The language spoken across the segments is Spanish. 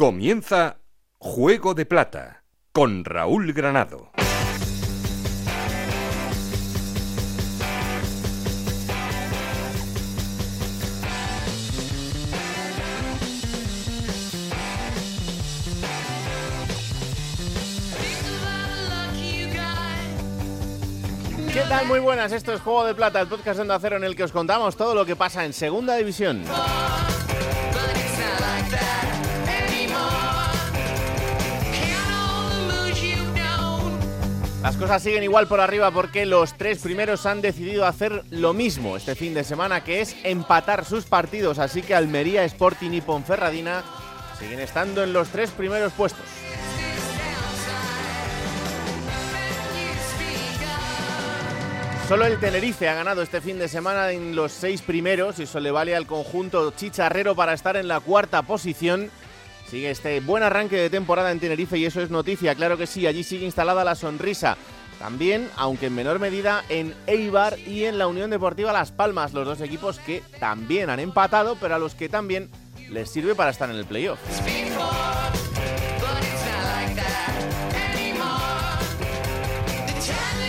Comienza Juego de Plata con Raúl Granado. ¿Qué tal? Muy buenas, esto es Juego de Plata, el podcast de Onda Cero en el que os contamos todo lo que pasa en Segunda División. Las cosas siguen igual por arriba porque los tres primeros han decidido hacer lo mismo este fin de semana, que es empatar sus partidos, así que Almería, Sporting y Ponferradina siguen estando en los tres primeros puestos. Solo el Tenerife ha ganado este fin de semana en los seis primeros y eso le vale al conjunto chicharrero para estar en la cuarta posición. Sigue este buen arranque de temporada en Tenerife y eso es noticia, claro que sí, allí sigue instalada la sonrisa. También, aunque en menor medida, en Eibar y en la Unión Deportiva Las Palmas, los dos equipos que también han empatado, pero a los que también les sirve para estar en el playoff.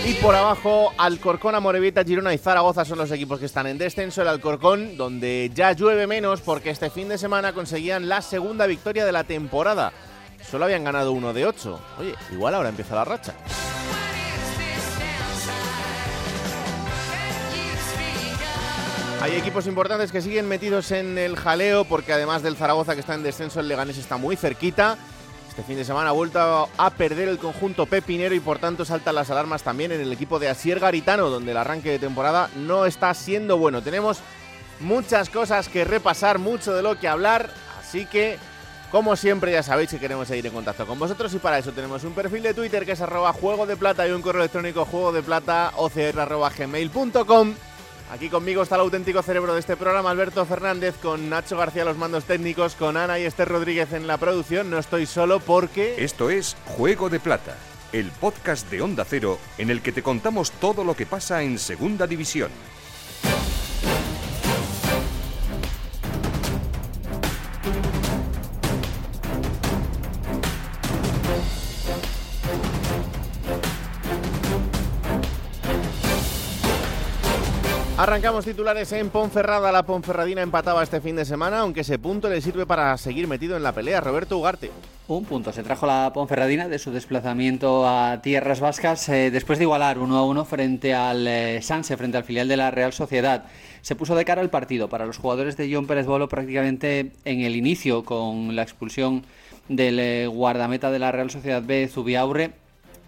Y por abajo, Alcorcón, Amorevita, Girona y Zaragoza son los equipos que están en descenso. El Alcorcón, donde ya llueve menos porque este fin de semana conseguían la segunda victoria de la temporada. Solo habían ganado uno de ocho. Oye, igual ahora empieza la racha. Hay equipos importantes que siguen metidos en el jaleo porque además del Zaragoza que está en descenso, el Leganés está muy cerquita. Este fin de semana ha vuelto a perder el conjunto pepinero y por tanto saltan las alarmas también en el equipo de Asier Garitano, donde el arranque de temporada no está siendo bueno. Tenemos muchas cosas que repasar, mucho de lo que hablar, así que como siempre ya sabéis que queremos seguir en contacto con vosotros y para eso tenemos un perfil de Twitter que es arroba juego de plata y un correo electrónico juego de plata gmail.com Aquí conmigo está el auténtico cerebro de este programa, Alberto Fernández, con Nacho García los mandos técnicos, con Ana y Esther Rodríguez en la producción. No estoy solo porque... Esto es Juego de Plata, el podcast de Onda Cero en el que te contamos todo lo que pasa en Segunda División. Arrancamos titulares en Ponferrada. La Ponferradina empataba este fin de semana, aunque ese punto le sirve para seguir metido en la pelea. Roberto Ugarte. Un punto. Se trajo la Ponferradina de su desplazamiento a tierras vascas eh, después de igualar 1 a 1 frente al eh, Sanse, frente al filial de la Real Sociedad. Se puso de cara al partido para los jugadores de John Pérez Bolo prácticamente en el inicio con la expulsión del eh, guardameta de la Real Sociedad B, Zubiaurre.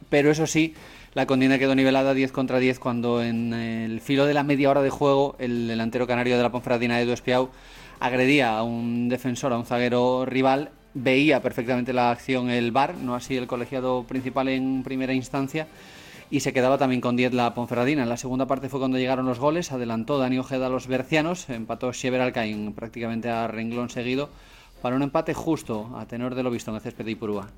Pero eso sí, la contienda quedó nivelada 10 contra 10 cuando en el filo de la media hora de juego el delantero canario de la Ponferradina, Edu Espiau, agredía a un defensor, a un zaguero rival. Veía perfectamente la acción el VAR, no así el colegiado principal en primera instancia. Y se quedaba también con 10 la Ponferradina. En la segunda parte fue cuando llegaron los goles. Adelantó Dani Ojeda a los bercianos. Empató Shever Alcaín prácticamente a renglón seguido. Para un empate justo, a tenor de lo visto en el césped de Ipurúa.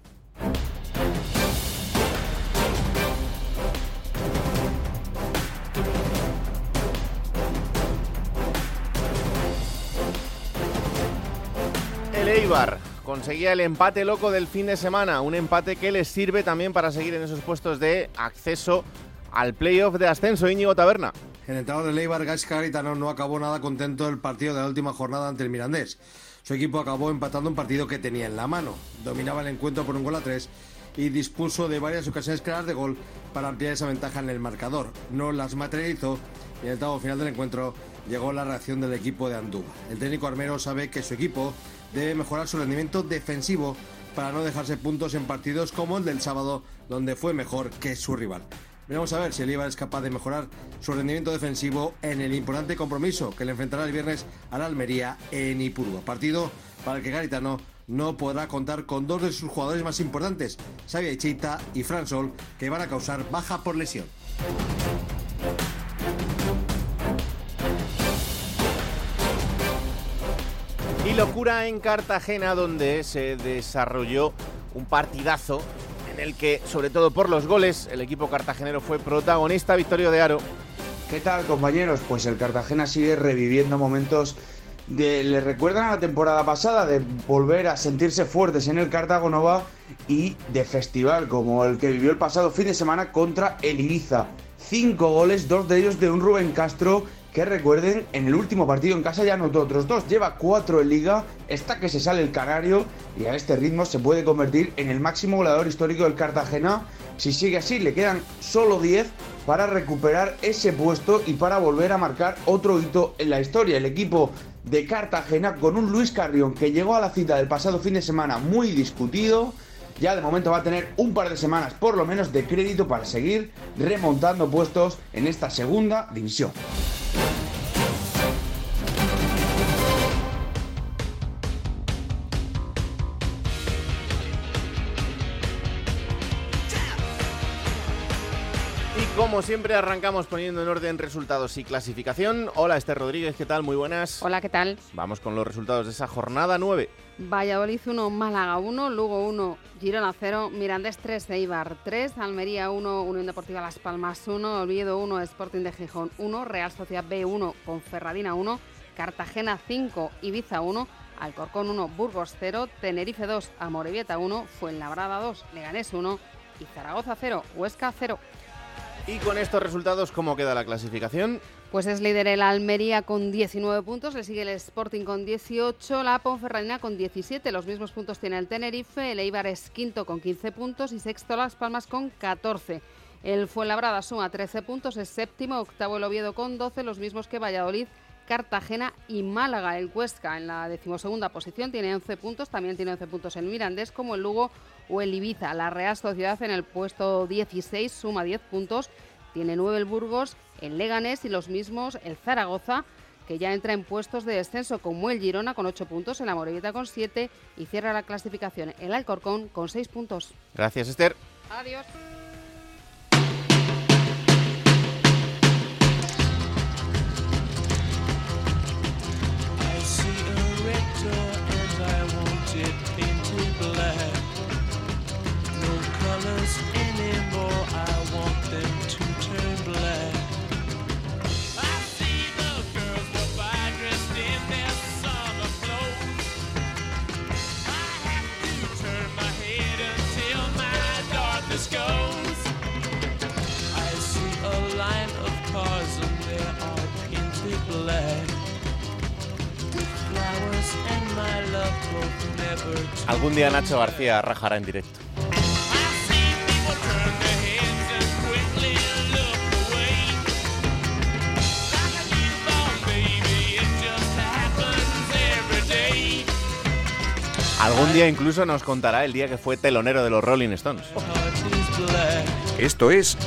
Eibar conseguía el empate loco del fin de semana, un empate que les sirve también para seguir en esos puestos de acceso al playoff de ascenso. Íñigo Taberna. El entrenador del Eibar, Gaisca Garitano, no acabó nada contento del partido de la última jornada ante el Mirandés. Su equipo acabó empatando un partido que tenía en la mano. Dominaba el encuentro por un gol a tres y dispuso de varias ocasiones claras de gol para ampliar esa ventaja en el marcador. No las materializó y en el octavo final del encuentro llegó la reacción del equipo de Andúba. El técnico armero sabe que su equipo debe mejorar su rendimiento defensivo para no dejarse puntos en partidos como el del sábado, donde fue mejor que su rival. Vamos a ver si el Eibar es capaz de mejorar su rendimiento defensivo en el importante compromiso que le enfrentará el viernes a la Almería en Ipurúa. Partido para el que Garitano no podrá contar con dos de sus jugadores más importantes, Xavi Echeita y Fran Sol, que van a causar baja por lesión. Locura en Cartagena, donde se desarrolló un partidazo en el que, sobre todo por los goles, el equipo cartagenero fue protagonista. Victorio de Aro. ¿Qué tal, compañeros? Pues el Cartagena sigue reviviendo momentos le recuerdan a la temporada pasada de volver a sentirse fuertes en el Cartago Nova y de festival como el que vivió el pasado fin de semana contra el Ibiza. Cinco goles, dos de ellos de un Rubén Castro que recuerden, en el último partido en casa ya anotó otros dos, lleva cuatro en liga, está que se sale el canario y a este ritmo se puede convertir en el máximo goleador histórico del Cartagena. Si sigue así, le quedan solo 10 para recuperar ese puesto y para volver a marcar otro hito en la historia. El equipo de Cartagena con un Luis Carrión que llegó a la cita del pasado fin de semana muy discutido. Ya de momento va a tener un par de semanas por lo menos de crédito para seguir remontando puestos en esta segunda división. Como siempre arrancamos poniendo en orden resultados y clasificación. Hola Esther Rodríguez, ¿qué tal? Muy buenas. Hola, ¿qué tal? Vamos con los resultados de esa jornada 9. Valladolid 1, Málaga 1, Lugo 1, Girona 0, Mirandés 3, Eibar 3, Almería 1, Unión Deportiva Las Palmas 1, Oviedo 1, Sporting de Gijón 1, Real Sociedad B 1, Ponferradina 1, Cartagena 5, Ibiza 1, Alcorcón 1, Burgos 0, Tenerife 2, Amorebieta 1, Fuenlabrada 2, Leganés 1 y Zaragoza 0, Huesca 0. Y con estos resultados, ¿cómo queda la clasificación? Pues es líder el Almería con 19 puntos, le sigue el Sporting con 18, la Ponferradina con 17, los mismos puntos tiene el Tenerife, el Eibar es quinto con 15 puntos y sexto Las Palmas con 14. El Fuenlabrada suma 13 puntos, es séptimo, octavo el Oviedo con 12, los mismos que Valladolid, Cartagena y Málaga. El Cuesca en la decimosegunda posición tiene 11 puntos, también tiene 11 puntos el Mirandés como el Lugo o el Ibiza. La Real Sociedad en el puesto 16 suma 10 puntos, tiene 9 el Burgos, el Leganés y los mismos el Zaragoza que ya entra en puestos de descenso como el Girona con 8 puntos, el Amorebieta con 7 y cierra la clasificación el Alcorcón con 6 puntos. Gracias Esther. Adiós. Algún día Nacho García rajará en directo. Algún día incluso nos contará el día que fue telonero de los Rolling Stones. Esto es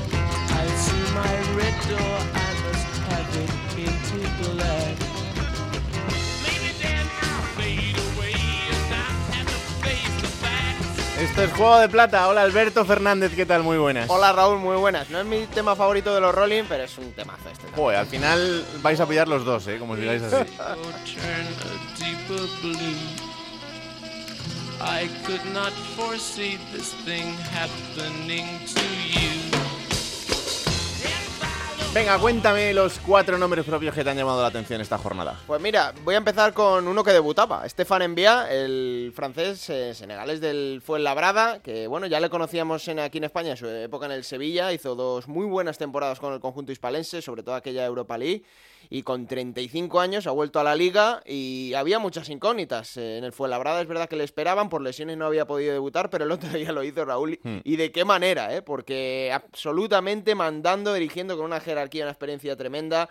Esto es Juego de Plata. Hola Alberto Fernández, ¿qué tal? Muy buenas. Hola Raúl, muy buenas. No es mi tema favorito de los Rolling, pero es un temazo este. Joder, al final vais a pillar los dos, ¿eh? Como si digáis así. I could not foresee this thing happening to you. Venga, cuéntame los cuatro nombres propios que te han llamado la atención esta jornada. Pues mira, voy a empezar con uno que debutaba, Stefan Envía, el francés eh, senegalés del Fuenlabrada, que bueno, ya le conocíamos en, aquí en España en su época en el Sevilla, hizo dos muy buenas temporadas con el conjunto hispalense, sobre todo aquella Europa League y con 35 años ha vuelto a la liga y había muchas incógnitas. En el Fuenlabrada es verdad que le esperaban, por lesiones no había podido debutar, pero el otro día lo hizo Raúl. Hmm. Y de qué manera, ¿eh? porque absolutamente mandando, dirigiendo con una jerarquía, una experiencia tremenda.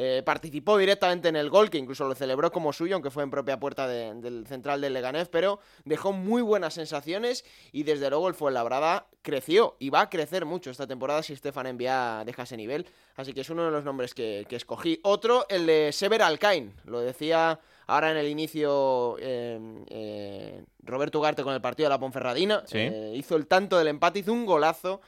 Eh, participó directamente en el gol, que incluso lo celebró como suyo, aunque fue en propia puerta del central del Leganés, pero dejó muy buenas sensaciones y desde luego el Fuenlabrada creció y va a crecer mucho esta temporada si Stefan Envía deja ese nivel. Así que es uno de los nombres que, escogí. Otro, el de Sever Alcain. Lo decía ahora en el inicio eh, eh, Roberto Ugarte con el partido de la Ponferradina. hizo el tanto del empate, hizo un golazo.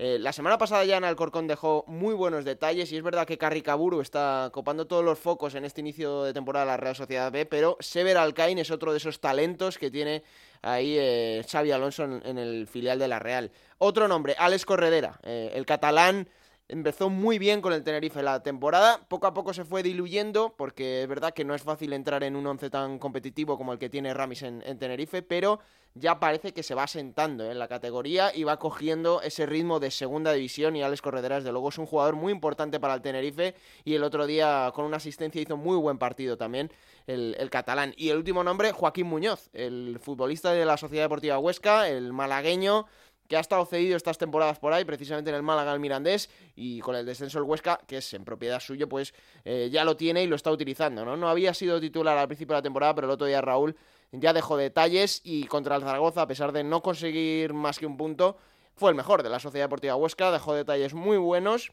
Eh, la semana pasada ya en Alcorcón dejó muy buenos detalles y es verdad que Carricaburu está copando todos los focos en este inicio de temporada de la Real Sociedad B, pero Sever Alcain es otro de esos talentos que tiene ahí eh, Xavi Alonso en, el filial de la Real. Otro nombre, Alex Corredera, eh, el catalán empezó muy bien con el Tenerife la temporada, poco a poco se fue diluyendo, porque es verdad que no es fácil entrar en un once tan competitivo como el que tiene Ramis en, Tenerife, pero ya parece que se va sentando en la categoría y va cogiendo ese ritmo de segunda división y Alex Correderas de luego es un jugador muy importante para el Tenerife y el otro día con una asistencia hizo muy buen partido también el, el catalán. Y el último nombre, Joaquín Muñoz, el futbolista de la Sociedad Deportiva Huesca, el malagueño, que ha estado cedido estas temporadas por ahí, precisamente en el Málaga, el Mirandés, y con el descenso el Huesca, que es en propiedad suyo, pues eh, ya lo tiene y lo está utilizando, ¿no? No había sido titular al principio de la temporada, pero el otro día Raúl ya dejó detalles y contra el Zaragoza, a pesar de no conseguir más que un punto, fue el mejor de la Sociedad Deportiva Huesca, dejó detalles muy buenos.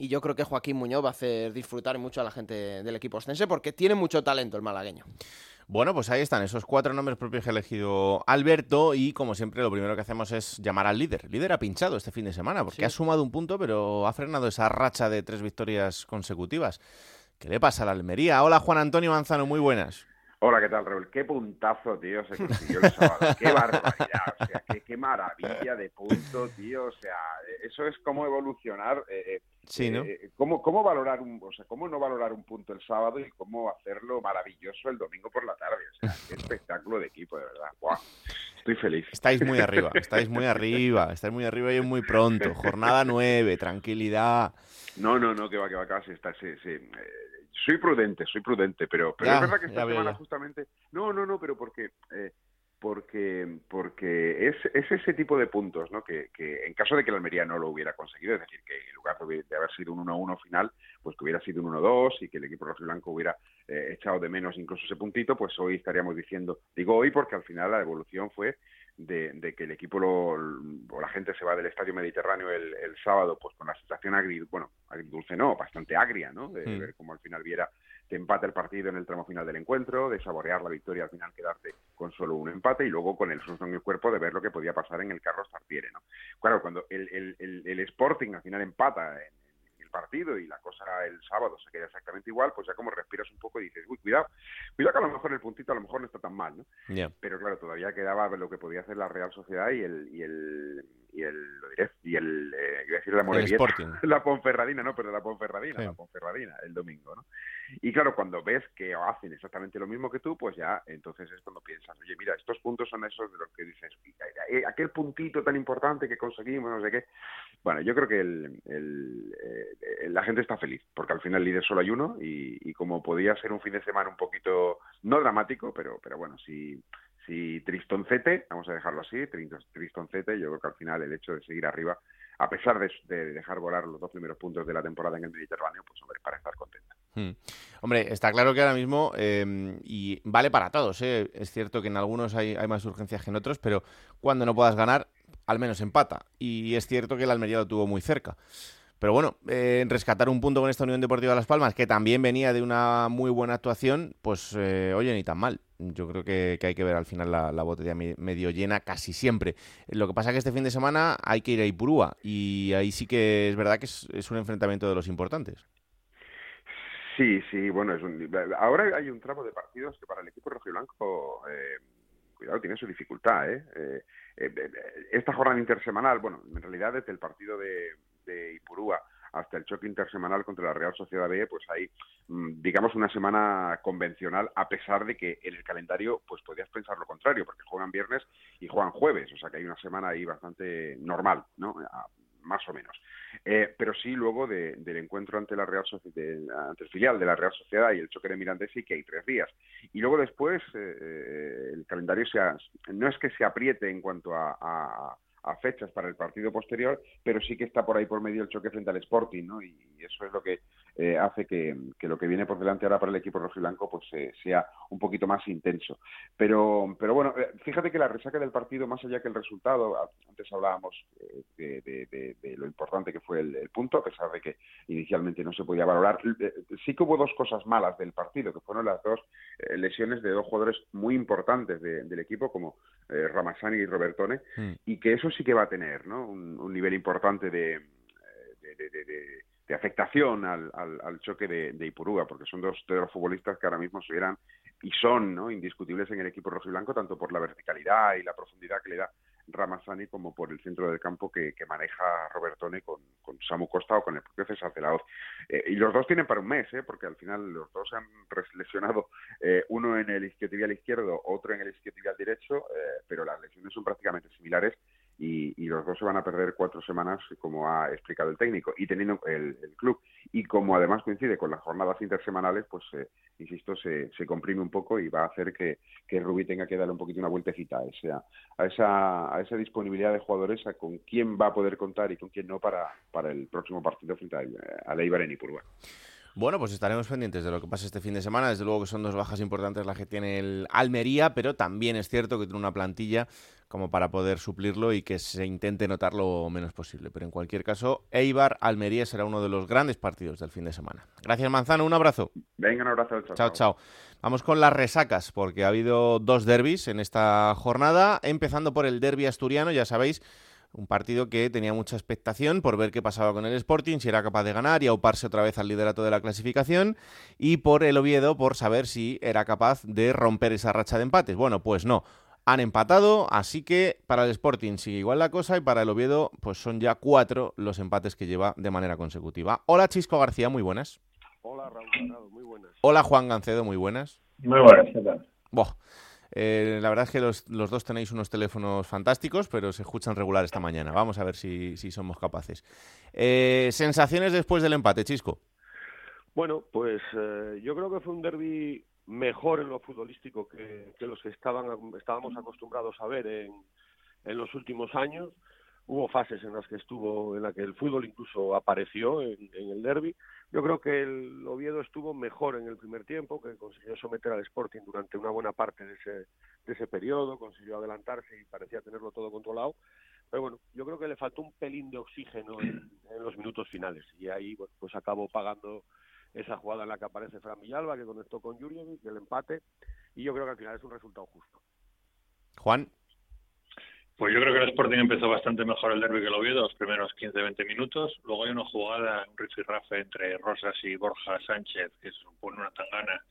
Y yo creo que Joaquín Muñoz va a hacer disfrutar mucho a la gente del equipo ostense porque tiene mucho talento el malagueño. Bueno, pues ahí están esos cuatro nombres propios que ha elegido Alberto y como siempre lo primero que hacemos es llamar al líder. El líder ha pinchado este fin de semana porque ha sumado un punto pero ha frenado esa racha de tres victorias consecutivas. ¿Qué le pasa a la Almería? Hola Juan Antonio Manzano, muy buenas. Hola, ¿qué tal, Raúl? Qué puntazo, tío, se consiguió el sábado. Qué barbaridad, o sea, qué, maravilla de punto, tío. O sea, eso es como evolucionar. Eh, eh sí, ¿no? Eh, cómo, cómo, valorar un, o sea, cómo no valorar un punto el sábado y cómo hacerlo maravilloso el domingo por la tarde. O sea, qué espectáculo de equipo, de verdad. ¡Guau! Estoy feliz. Estáis muy arriba, estáis muy arriba, estáis muy arriba y es muy pronto. Jornada nueve, tranquilidad. No, no, no, que va, que va, casi está, sí, sí. Eh, soy prudente, soy prudente, pero, pero es verdad que esta semana justamente... No, no, no, pero porque... Eh, porque porque es, es ese tipo de puntos ¿no? que, que, en caso de que la Almería no lo hubiera conseguido, es decir, que en lugar de, haber sido un 1-1 final, pues que hubiera sido un 1-2 y que el equipo blanco hubiera eh, echado de menos incluso ese puntito, pues hoy estaríamos diciendo, digo hoy porque al final la evolución fue de, que el equipo lo, o la gente se va del Estadio Mediterráneo el, sábado pues con la sensación agri, bueno, agridulce no, bastante agria, ¿no? De mm. ver cómo al final viera que empate el partido en el tramo final del encuentro, de saborear la victoria al final quedarte con solo un empate y luego con el susto en el cuerpo de ver lo que podía pasar en el Carlos Tartiere, ¿no? Claro, cuando el, el, el Sporting al final empata en, partido y la cosa el sábado se queda exactamente igual, pues ya como respiras un poco y dices, uy, cuidado, cuidado que a lo mejor el puntito a lo mejor no está tan mal, ¿no? Pero claro, todavía quedaba lo que podía hacer la Real Sociedad y el, y el, y el, lo diré, y el, eh, iba a decir la Morevieta, la Ponferradina, no, pero la Ponferradina, la Ponferradina, el domingo, ¿no? Y claro, cuando ves que hacen exactamente lo mismo que tú, pues ya entonces es cuando piensas, oye, mira, estos puntos son esos de los que dices, eh, aquel puntito tan importante que conseguimos, no sé qué. Bueno, yo creo que el, eh, la gente está feliz, porque al final líder solo hay uno y, y, como podía ser un fin de semana un poquito, no dramático, pero, pero bueno, sí si tristoncete, vamos a dejarlo así, tristoncete, yo creo que al final el hecho de seguir arriba, a pesar de, dejar volar los dos primeros puntos de la temporada en el Mediterráneo, pues hombre, para estar contenta. Hmm. Hombre, está claro que ahora mismo, em, y vale para todos, ¿eh? es cierto que en algunos hay, hay más urgencias que en otros, pero cuando no puedas ganar, al menos empata. Y es cierto que el Almería lo tuvo muy cerca. Pero bueno, eh, rescatar un punto con esta Unión Deportiva Las Palmas, que también venía de una muy buena actuación, pues eh, oye, ni tan mal. Yo creo que, hay que ver al final la, botella medio llena casi siempre. Lo que pasa es que este fin de semana hay que ir a Ipurúa y ahí sí que es verdad que es, un enfrentamiento de los importantes. Sí, sí, bueno, es ahora hay un tramo de partidos que para el equipo rojiblanco, eh, cuidado, tiene su dificultad. ¿eh? Eh, eh, esta jornada intersemanal, bueno, en realidad desde el partido de, de Ipurúa hasta el choque intersemanal contra la Real Sociedad B, pues hay, mm, digamos, una semana convencional, a pesar de que en el calendario, pues podías pensar lo contrario, porque juegan viernes y juegan jueves, o sea que hay una semana ahí bastante normal, ¿no? más o menos. Eh, pero sí luego del encuentro ante la Real Sociedad, ante el filial de la Real Sociedad y el choque de Mirandés sí que hay tres días. Y luego después eh, eh, el calendario se no es que se apriete en cuanto a fechas para el partido posterior, pero sí que está por ahí por medio el choque frente al Sporting, ¿no? Y, eso es lo que eh, hace que, lo que viene por delante ahora para el equipo rojiblanco pues eh, sea un poquito más intenso. Pero, pero bueno, eh, fíjate que la resaca del partido, más allá que el resultado, antes hablábamos de, lo importante que fue el, punto, a pesar de que inicialmente no se podía valorar, sí que hubo dos cosas malas del partido, que fueron las dos lesiones de dos jugadores muy importantes del equipo, como Ramasani y Robertone, mm. y que eso sí que va a tener ¿no? un, nivel importante de, de, afectación al, al, choque de, de, Ipurúa, porque son dos de los futbolistas que ahora mismo estuvieran y son ¿no? indiscutibles en el equipo rojo y blanco, tanto por la verticalidad y la profundidad que le da Ramasani como por el centro del campo que, maneja Robertone con, con, Samu Costa o con el propio César de la Hoz. Eh, y los dos tienen para un mes, ¿eh? porque al final los dos han lesionado eh, uno en el isquiotibial izquierdo, otro en el isquiotibial derecho, eh, pero las lesiones son prácticamente similares y, los dos se van a perder cuatro semanas, como ha explicado el técnico, y teniendo el, club. Y como además coincide con las jornadas intersemanales, pues, eh, insisto, se, se, comprime un poco y va a hacer que, que Rubí tenga que darle un poquito una vueltecita a esa, a esa, a esa disponibilidad de jugadores, a con quién va a poder contar y con quién no para, para el próximo partido frente a, a Leibar en. Bueno, pues estaremos pendientes de lo que pase este fin de semana. Desde luego que son dos bajas importantes las que tiene el Almería, pero también es cierto que tiene una plantilla como para poder suplirlo y que se intente notar lo menos posible. Pero en cualquier caso, Eibar-Almería será uno de los grandes partidos del fin de semana. Gracias, Manzano. Un abrazo. Venga, un abrazo. Chao, chao. chao. Vamos con las resacas, porque ha habido dos derbis en esta jornada, empezando por el derby asturiano, ya sabéis un partido que tenía mucha expectación por ver qué pasaba con el Sporting, si era capaz de ganar y auparse otra vez al liderato de la clasificación, y por el Oviedo por saber si era capaz de romper esa racha de empates. Bueno, pues no. Han empatado, así que para el Sporting sigue igual la cosa y para el Oviedo pues son ya cuatro los empates que lleva de manera consecutiva. Hola Chisco García, muy buenas. Hola Raúl muy buenas. Hola Juan Gancedo, muy buenas. Muy buenas, ¿qué tal? Eh, la verdad es que los, dos tenéis unos teléfonos fantásticos, pero se escuchan regular esta mañana. Vamos a ver si, somos capaces. Eh, sensaciones después del empate, Chisco. Bueno, pues eh, yo creo que fue un derby mejor en lo futbolístico que, los que estaban, estábamos acostumbrados a ver en, en los últimos años hubo fases en las que estuvo, en la que el fútbol incluso apareció en, el derby. Yo creo que el Oviedo estuvo mejor en el primer tiempo, que consiguió someter al Sporting durante una buena parte de ese, de ese periodo, consiguió adelantarse y parecía tenerlo todo controlado. Pero bueno, yo creo que le faltó un pelín de oxígeno en, los minutos finales y ahí pues acabó pagando esa jugada en la que aparece Fran Villalba, que conectó con Jurjevic, el empate, y yo creo que al final es un resultado justo. Juan. Pues yo creo que el Sporting empezó bastante mejor el derby que el Oviedo, los primeros 15-20 minutos. Luego hay una jugada, un rifirrafe entre Rosas y Borja Sánchez, que supone una tangana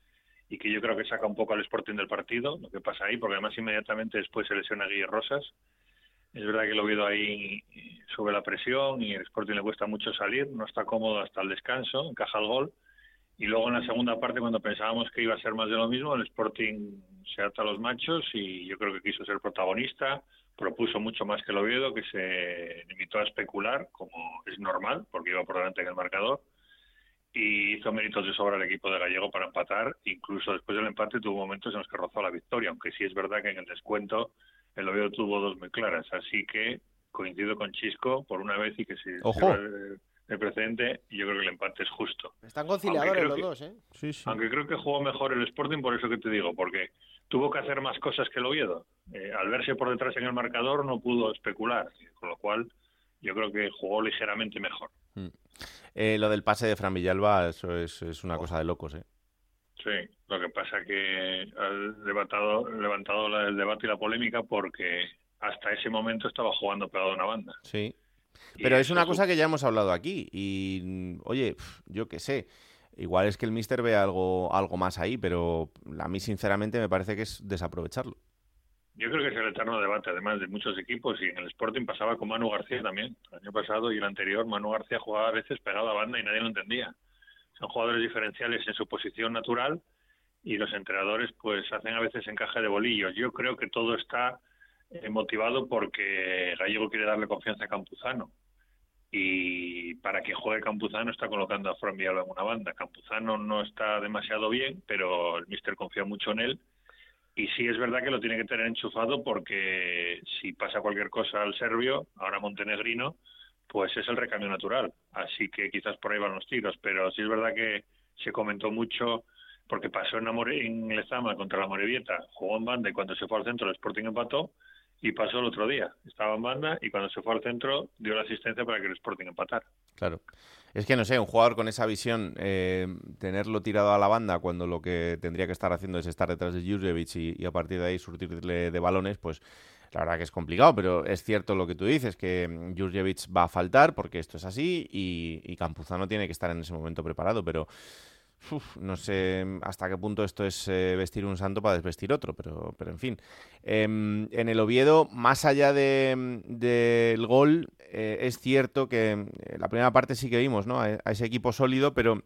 y que yo creo que saca un poco al Sporting del partido, lo que pasa ahí, porque además inmediatamente después se lesiona a Guille Rosas. Es verdad que el Oviedo ahí sube la presión y el Sporting le cuesta mucho salir, no está cómodo hasta el descanso, encaja el gol. Y luego en la segunda parte, cuando pensábamos que iba a ser más de lo mismo, el Sporting se ata los machos y yo creo que quiso ser protagonista, propuso mucho más que el Oviedo, que se limitó a especular, como es normal, porque iba por delante en el marcador, y hizo méritos de sobra el equipo de Gallego para empatar. Incluso después del empate tuvo momentos en los que rozó la victoria, aunque sí es verdad que en el descuento el Oviedo tuvo dos muy claras. Así que coincido con Chisco por una vez y que si Ojo. el, precedente, yo creo que el empate es justo. Están conciliadores los dos, ¿eh? Sí, Aunque creo que jugó mejor el Sporting, por eso que te digo, porque tuvo que hacer más cosas que el Oviedo. Eh, al verse por detrás en el marcador no pudo especular, con lo cual yo creo que jugó ligeramente mejor. Mm. Eh, lo del pase de Fran Villalba, eso es, una cosa de locos, ¿eh? Sí, lo que pasa que ha levantado, levantado el debate y la polémica porque hasta ese momento estaba jugando pegado a una banda. Sí, pero es una cosa que ya hemos hablado aquí y, oye, yo qué sé, Igual es que el Mister ve algo, algo más ahí, pero a mí sinceramente me parece que es desaprovecharlo. Yo creo que es el eterno debate, además de muchos equipos, y en el Sporting pasaba con Manu García también. El año pasado y el anterior, Manu García jugaba a veces pegado a banda y nadie lo entendía. Son jugadores diferenciales en su posición natural y los entrenadores pues hacen a veces encaje de bolillos. Yo creo que todo está eh, motivado porque Gallego quiere darle confianza a Campuzano y para que juegue Campuzano está colocando a Fran Villalba en una banda. Campuzano no está demasiado bien, pero el míster confía mucho en él y sí es verdad que lo tiene que tener enchufado porque si pasa cualquier cosa al serbio, ahora montenegrino, pues es el recambio natural. Así que quizás por ahí van los tiros, pero sí es verdad que se comentó mucho porque pasó en, Amore, en Lezama contra la Morevieta, jugó en banda y cuando se fue al centro el Sporting empató y pasó el otro día. Estaba en banda y cuando se fue al centro dio la asistencia para que el Sporting empatara. Claro. Es que no sé, un jugador con esa visión, eh, tenerlo tirado a la banda cuando lo que tendría que estar haciendo es estar detrás de Jurjevic y, a partir de ahí surtirle de balones, pues la verdad que es complicado, pero es cierto lo que tú dices, que Jurjevic va a faltar porque esto es así y, y Campuzano tiene que estar en ese momento preparado, pero no sé hasta qué punto esto es eh, vestir un santo para desvestir otro, pero, pero en fin. Em, en el Oviedo, más allá del gol, eh, es cierto que eh, la primera parte sí que vimos ¿no? a, ese equipo sólido, pero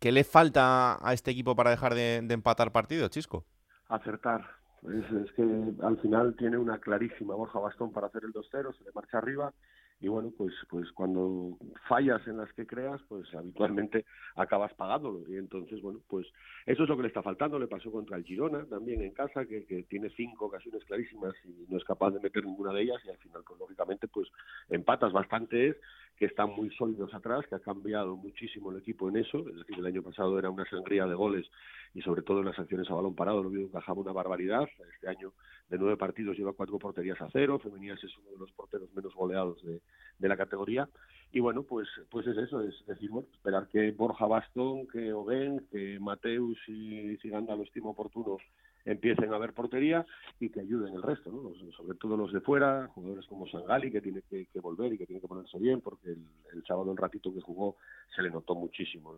¿qué le falta a este equipo para dejar de, empatar partidos, Chisco? Acertar. Es, que al final tiene una clarísima Borja Bastón para hacer el 2-0, se le marcha arriba y bueno, pues, pues cuando fallas en las que creas, pues habitualmente acabas pagándolo. Y entonces, bueno, pues eso es lo que le está faltando. Le pasó contra el Girona también en casa, que, que tiene cinco ocasiones clarísimas y no es capaz de meter ninguna de ellas. Y al final, pues lógicamente, pues empatas bastante es que están muy sólidos atrás, que ha cambiado muchísimo el equipo en eso. Es decir, el año pasado era una sangría de goles y sobre todo en las acciones a balón parado, lo vio encajaba una barbaridad. Este año de nueve partidos lleva cuatro porterías a cero. Femenías es uno de los porteros menos goleados de, de la categoría. Y bueno, pues, pues es eso, es decir, bueno, esperar que Borja Bastón, que Oben, que Mateus y Ciganda lo estimo oportuno empiecen a ver portería y que ayuden el resto, ¿no? sobre todo los de fuera, jugadores como Sangali, que tiene que, volver y que tiene que ponerse bien, porque el, el sábado un ratito que jugó se le notó muchísimo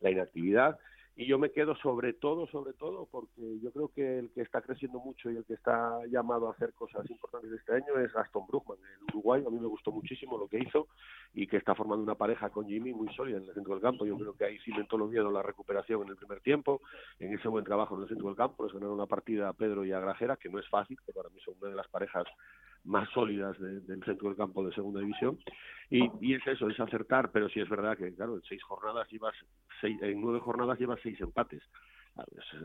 la inactividad y yo me quedo sobre todo, sobre todo, porque yo creo que el que está creciendo mucho y el que está llamado a hacer cosas importantes este año es Aston Brugman, el Uruguay. A mí me gustó muchísimo lo que hizo y que está formando una pareja con Jimmy muy sólida en el centro del campo. Yo creo que ahí cimentó lo miedo la recuperación en el primer tiempo, en ese buen trabajo en el centro del campo. Les ganaron una partida a Pedro y a Grajera, que no es fácil, que para mí son una de las parejas más sólidas del centro del campo de segunda división y, y, es eso, es acertar, pero sí es verdad que claro, en seis jornadas llevas seis, en nueve jornadas llevas seis empates.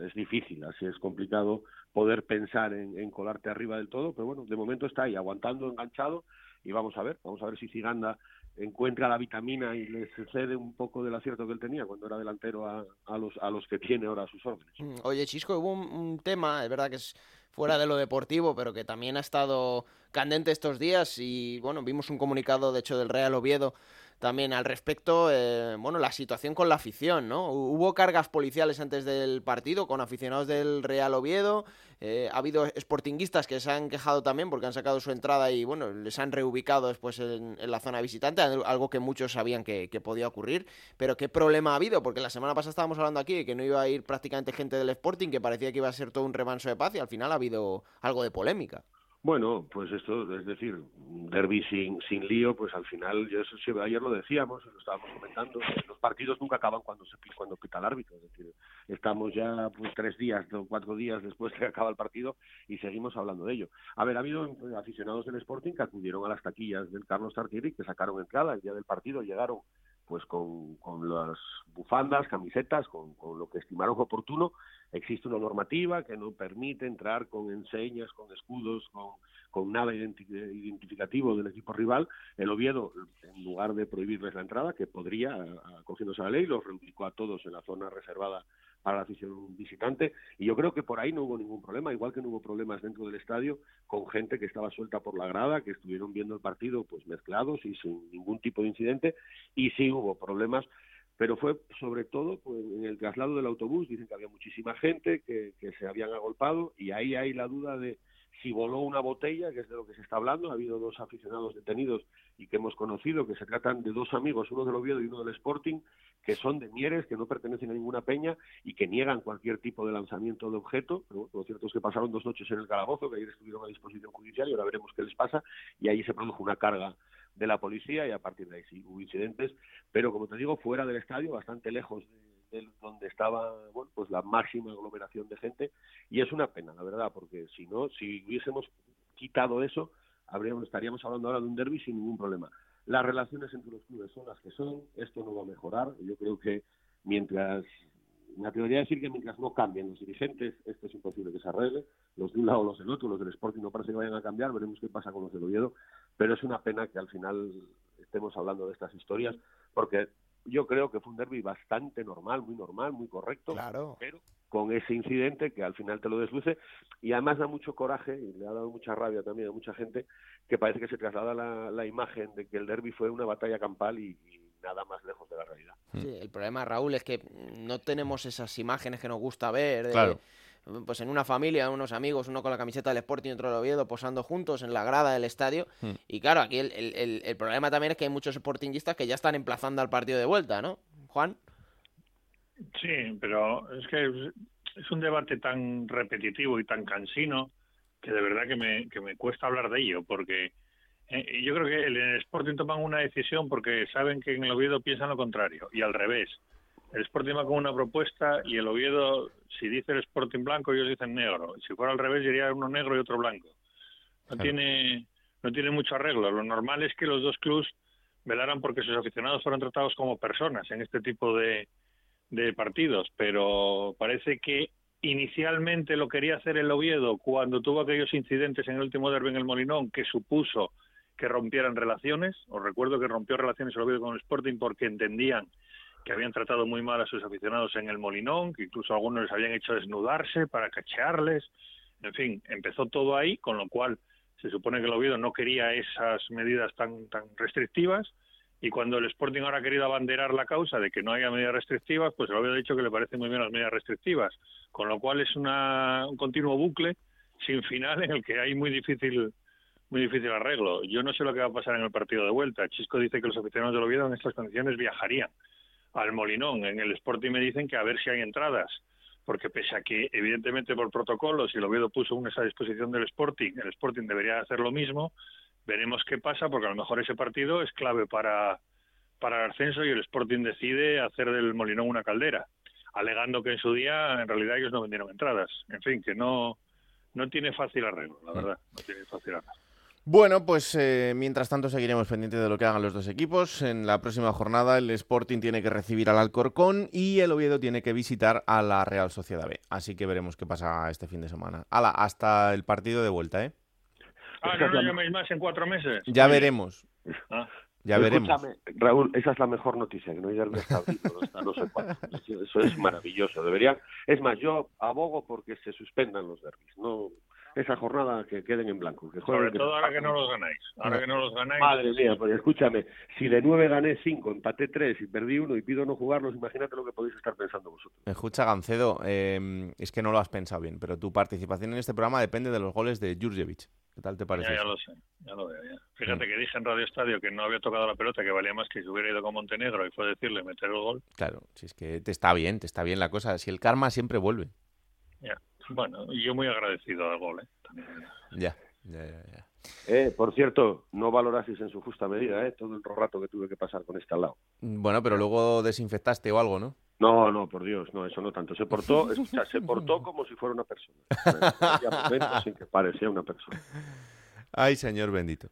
Es, difícil, así es complicado poder pensar en, en, colarte arriba del todo, pero bueno, de momento está ahí, aguantando, enganchado, y vamos a ver, vamos a ver si Ciganda encuentra la vitamina y le cede un poco del acierto que él tenía cuando era delantero a, los, a los que tiene ahora a sus órdenes. Mm, oye, Chisco, hubo un tema, es verdad que es fuera de lo deportivo, pero que también ha estado candente estos días y bueno, vimos un comunicado de hecho del Real Oviedo también al respecto, eh, bueno, la situación con la afición, ¿no? Hubo cargas policiales antes del partido con aficionados del Real Oviedo, eh, ha habido sportinguistas que se han quejado también porque han sacado su entrada y, bueno, les han reubicado después en, la zona visitante, algo que muchos sabían que, que, podía ocurrir, pero ¿qué problema ha habido? Porque la semana pasada estábamos hablando aquí de que no iba a ir prácticamente gente del Sporting, que parecía que iba a ser todo un remanso de paz y al final ha habido algo de polémica. Bueno, pues esto, es decir, derby sin, sin lío, pues al final, yo eso ayer lo decíamos, lo estábamos comentando, los partidos nunca acaban cuando se cuando pita el árbitro, es decir, estamos ya pues tres días o cuatro días después de que acaba el partido y seguimos hablando de ello. A ver, ha habido aficionados del Sporting que acudieron a las taquillas del Carlos Tartieri, que sacaron entrada el día del partido, llegaron pues con, con las bufandas, camisetas, con, con lo que estimaron oportuno existe una normativa que no permite entrar con enseñas, con escudos, con, con nada identificativo del equipo rival. El Oviedo, en lugar de prohibirles la entrada, que podría, acogiéndose a la ley, los reubicó a todos en la zona reservada para la afición visitante y yo creo que por ahí no hubo ningún problema, igual que no hubo problemas dentro del estadio con gente que estaba suelta por la grada, que estuvieron viendo el partido pues mezclados y sin ningún tipo de incidente y sí hubo problemas pero fue sobre todo pues, en el traslado del autobús, dicen que había muchísima gente, que, que, se habían agolpado, y ahí hay la duda de si voló una botella, que es de lo que se está hablando, ha habido dos aficionados detenidos y que hemos conocido, que se tratan de dos amigos, uno del Oviedo y uno del Sporting, que son de Mieres, que no pertenecen a ninguna peña y que niegan cualquier tipo de lanzamiento de objeto. Lo cierto es que pasaron dos noches en el calabozo, que ayer estuvieron a disposición judicial y ahora veremos qué les pasa, y ahí se produjo una carga de la policía y a partir de ahí sí hubo incidentes, pero como te digo, fuera del estadio, bastante lejos de, donde estaba bueno, pues la máxima aglomeración de gente y es una pena, la verdad, porque si no, si hubiésemos quitado eso, habríamos, estaríamos hablando ahora de un derby sin ningún problema. Las relaciones entre los clubes son las que son, esto no va a mejorar, yo creo que mientras me atrevería a decir que mientras no cambien los dirigentes, esto es imposible que se arregle. Los de un lado los del otro, los del Sporting no parece que vayan a cambiar, veremos qué pasa con los del Oviedo. Pero es una pena que al final estemos hablando de estas historias, porque yo creo que fue un derby bastante normal, muy normal, muy correcto, claro. pero con ese incidente que al final te lo desluce y además da mucho coraje y le ha dado mucha rabia también a mucha gente que parece que se traslada la, la imagen de que el derby fue una batalla campal y nada más lejos de la realidad. Sí, el problema, Raúl, es que no tenemos esas imágenes que nos gusta ver. Pues en una familia, unos amigos, uno con la camiseta del Sporting y otro del Oviedo, posando juntos en la grada del estadio. Hmm. Y claro, aquí el, el, el, problema también es que hay muchos sportingistas que ya están emplazando al partido de vuelta, ¿no? Juan. Sí, pero es que es un debate tan repetitivo y tan cansino que de verdad que me, que me cuesta hablar de ello, porque eh, yo creo que el, el Sporting toman una decisión porque saben que en el Oviedo piensan lo contrario, y al revés. El Sporting va con una propuesta y el Oviedo, si dice el Sporting blanco, ellos dicen negro. Si fuera al revés, diría uno negro y otro blanco. No tiene no tiene mucho arreglo. Lo normal es que los dos clubes velaran porque sus aficionados fueran tratados como personas en este tipo de, de partidos, pero parece que inicialmente lo quería hacer el Oviedo cuando tuvo aquellos incidentes en el último derby en el Molinón que supuso que rompieran relaciones. Os recuerdo que rompió relaciones el Oviedo con el Sporting porque entendían que habían tratado muy mal a sus aficionados en el Molinón, que incluso algunos les habían hecho desnudarse para cachearles. En fin, empezó todo ahí, con lo cual se supone que el Oviedo no quería esas medidas tan, tan restrictivas y cuando el Sporting ahora ha querido abanderar la causa de que no haya medidas restrictivas, pues el Oviedo ha dicho que le parecen muy bien las medidas restrictivas, con lo cual es una, un continuo bucle sin final en el que hay muy difícil muy difícil arreglo. Yo no sé lo que va a pasar en el partido de vuelta. Chisco dice que los aficionados del Oviedo en estas condiciones viajarían al Molinón. En el Sporting me dicen que a ver si hay entradas porque pese a que evidentemente por protocolo, si el Oviedo puso una esa disposición del Sporting, el Sporting debería hacer lo mismo, veremos qué pasa, porque a lo mejor ese partido es clave para, para el ascenso y el Sporting decide hacer del Molinón una caldera, alegando que en su día en realidad ellos no vendieron entradas. En fin, que no, no tiene fácil arreglo, la verdad, no tiene fácil arreglo. Bueno, pues eh, mientras tanto seguiremos pendientes de lo que hagan los dos equipos. En la próxima jornada el Sporting tiene que recibir al Alcorcón y el Oviedo tiene que visitar a la Real Sociedad B. Así que veremos qué pasa este fin de semana. Hala, hasta el partido de vuelta, ¿eh? Ah, no no llaméis más en cuatro meses. Ya veremos. Ah. Ya veremos. Escúchame, Raúl, esa es la mejor noticia, que no haya el Estado no sé cuánto. Eso es maravilloso. Deberían, es más, yo abogo porque se suspendan los derbis. No, esa jornada que queden en blanco. Que Sobre todo ahora que no los ganáis. Ahora que no los ganáis. Madre mía, pues escúchame, si de nueve gané cinco, empaté tres y perdí uno y pido no jugarlos, imagínate lo que podéis estar pensando vosotros. Escucha, Gancedo, eh, es que no lo has pensado bien, pero tu participación en este programa depende de los goles de Jurjevic. ¿Qué tal te parece? Ya, ya lo sé, ya lo veo. Ya. Fíjate que dije en Radio Estadio que no había tocado la pelota, que valía más que si hubiera ido con Montenegro y fue decirle meter el gol. Claro, si es que te está bien, te está bien la cosa. Si el karma siempre vuelve. Ya. Bueno, y yo muy agradecido al gol, ¿eh? Ya, ya, ya. ya. Eh, por cierto, no valorasis en su justa medida ¿eh? todo el rato que tuve que pasar con este al lado. Bueno, pero luego desinfectaste o algo, ¿no? No, no, por Dios, no, eso no tanto. Se portó, escucha, se portó como si fuera una persona. Sin que parecía una persona. Ay, señor bendito.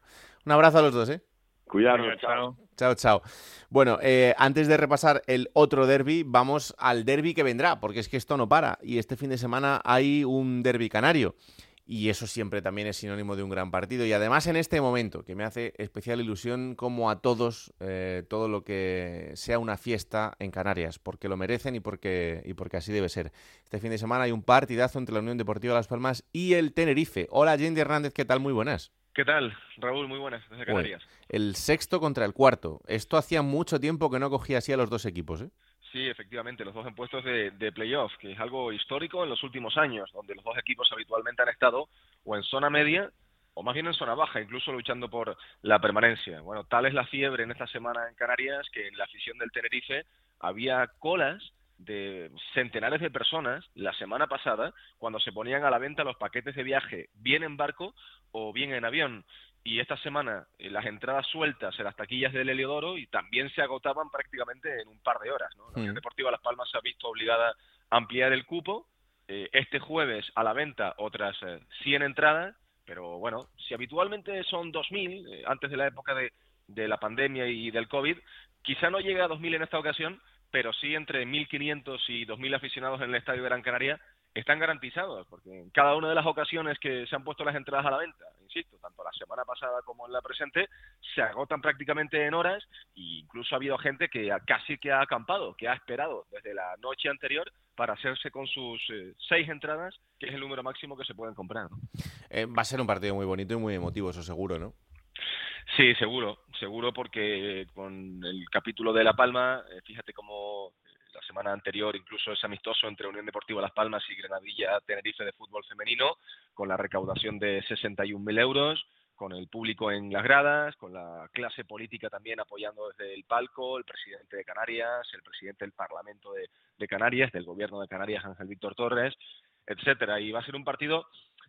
Un abrazo a los dos, ¿eh? Cuidado, chao. Chao, chao. Bueno, eh, antes de repasar el otro derby, vamos al derby que vendrá, porque es que esto no para. Y este fin de semana hay un derby canario. Y eso siempre también es sinónimo de un gran partido. Y además en este momento, que me hace especial ilusión como a todos, eh, todo lo que sea una fiesta en Canarias, porque lo merecen y porque, y porque así debe ser. Este fin de semana hay un partidazo entre la Unión Deportiva Las Palmas y el Tenerife. Hola, Jendy Hernández, ¿qué tal? Muy buenas. ¿Qué tal, Raúl? Muy buenas, desde Canarias. Bueno, el sexto contra el cuarto. Esto hacía mucho tiempo que no cogía así a los dos equipos, ¿eh? Sí, efectivamente, los dos en puestos de, de playoff, que es algo histórico en los últimos años, donde los dos equipos habitualmente han estado o en zona media o más bien en zona baja, incluso luchando por la permanencia. Bueno, tal es la fiebre en esta semana en Canarias que en la afición del Tenerife había colas de centenares de personas la semana pasada cuando se ponían a la venta los paquetes de viaje bien en barco o bien en avión y esta semana eh, las entradas sueltas en las taquillas del Heliodoro y también se agotaban prácticamente en un par de horas. ¿no? La Unión Deportiva Las Palmas se ha visto obligada a ampliar el cupo. Eh, este jueves a la venta otras eh, 100 entradas, pero bueno, si habitualmente son 2.000 eh, antes de la época de, de la pandemia y del COVID, quizá no llegue a 2.000 en esta ocasión, pero sí entre 1.500 y 2.000 aficionados en el Estadio de Gran Canaria están garantizados, porque en cada una de las ocasiones que se han puesto las entradas a la venta, insisto, tanto la semana pasada como en la presente, se agotan prácticamente en horas e incluso ha habido gente que casi que ha acampado, que ha esperado desde la noche anterior para hacerse con sus eh, seis entradas, que es el número máximo que se pueden comprar. Eh, va a ser un partido muy bonito y muy emotivo, eso seguro, ¿no? Sí, seguro, seguro porque con el capítulo de La Palma, eh, fíjate cómo la semana anterior incluso es amistoso entre Unión Deportiva Las Palmas y Granadilla Tenerife de fútbol femenino, con la recaudación de 61.000 euros, con el público en las gradas, con la clase política también apoyando desde el palco, el presidente de Canarias, el presidente del Parlamento de, de Canarias, del gobierno de Canarias, Ángel Víctor Torres, etcétera. Y va a ser un partido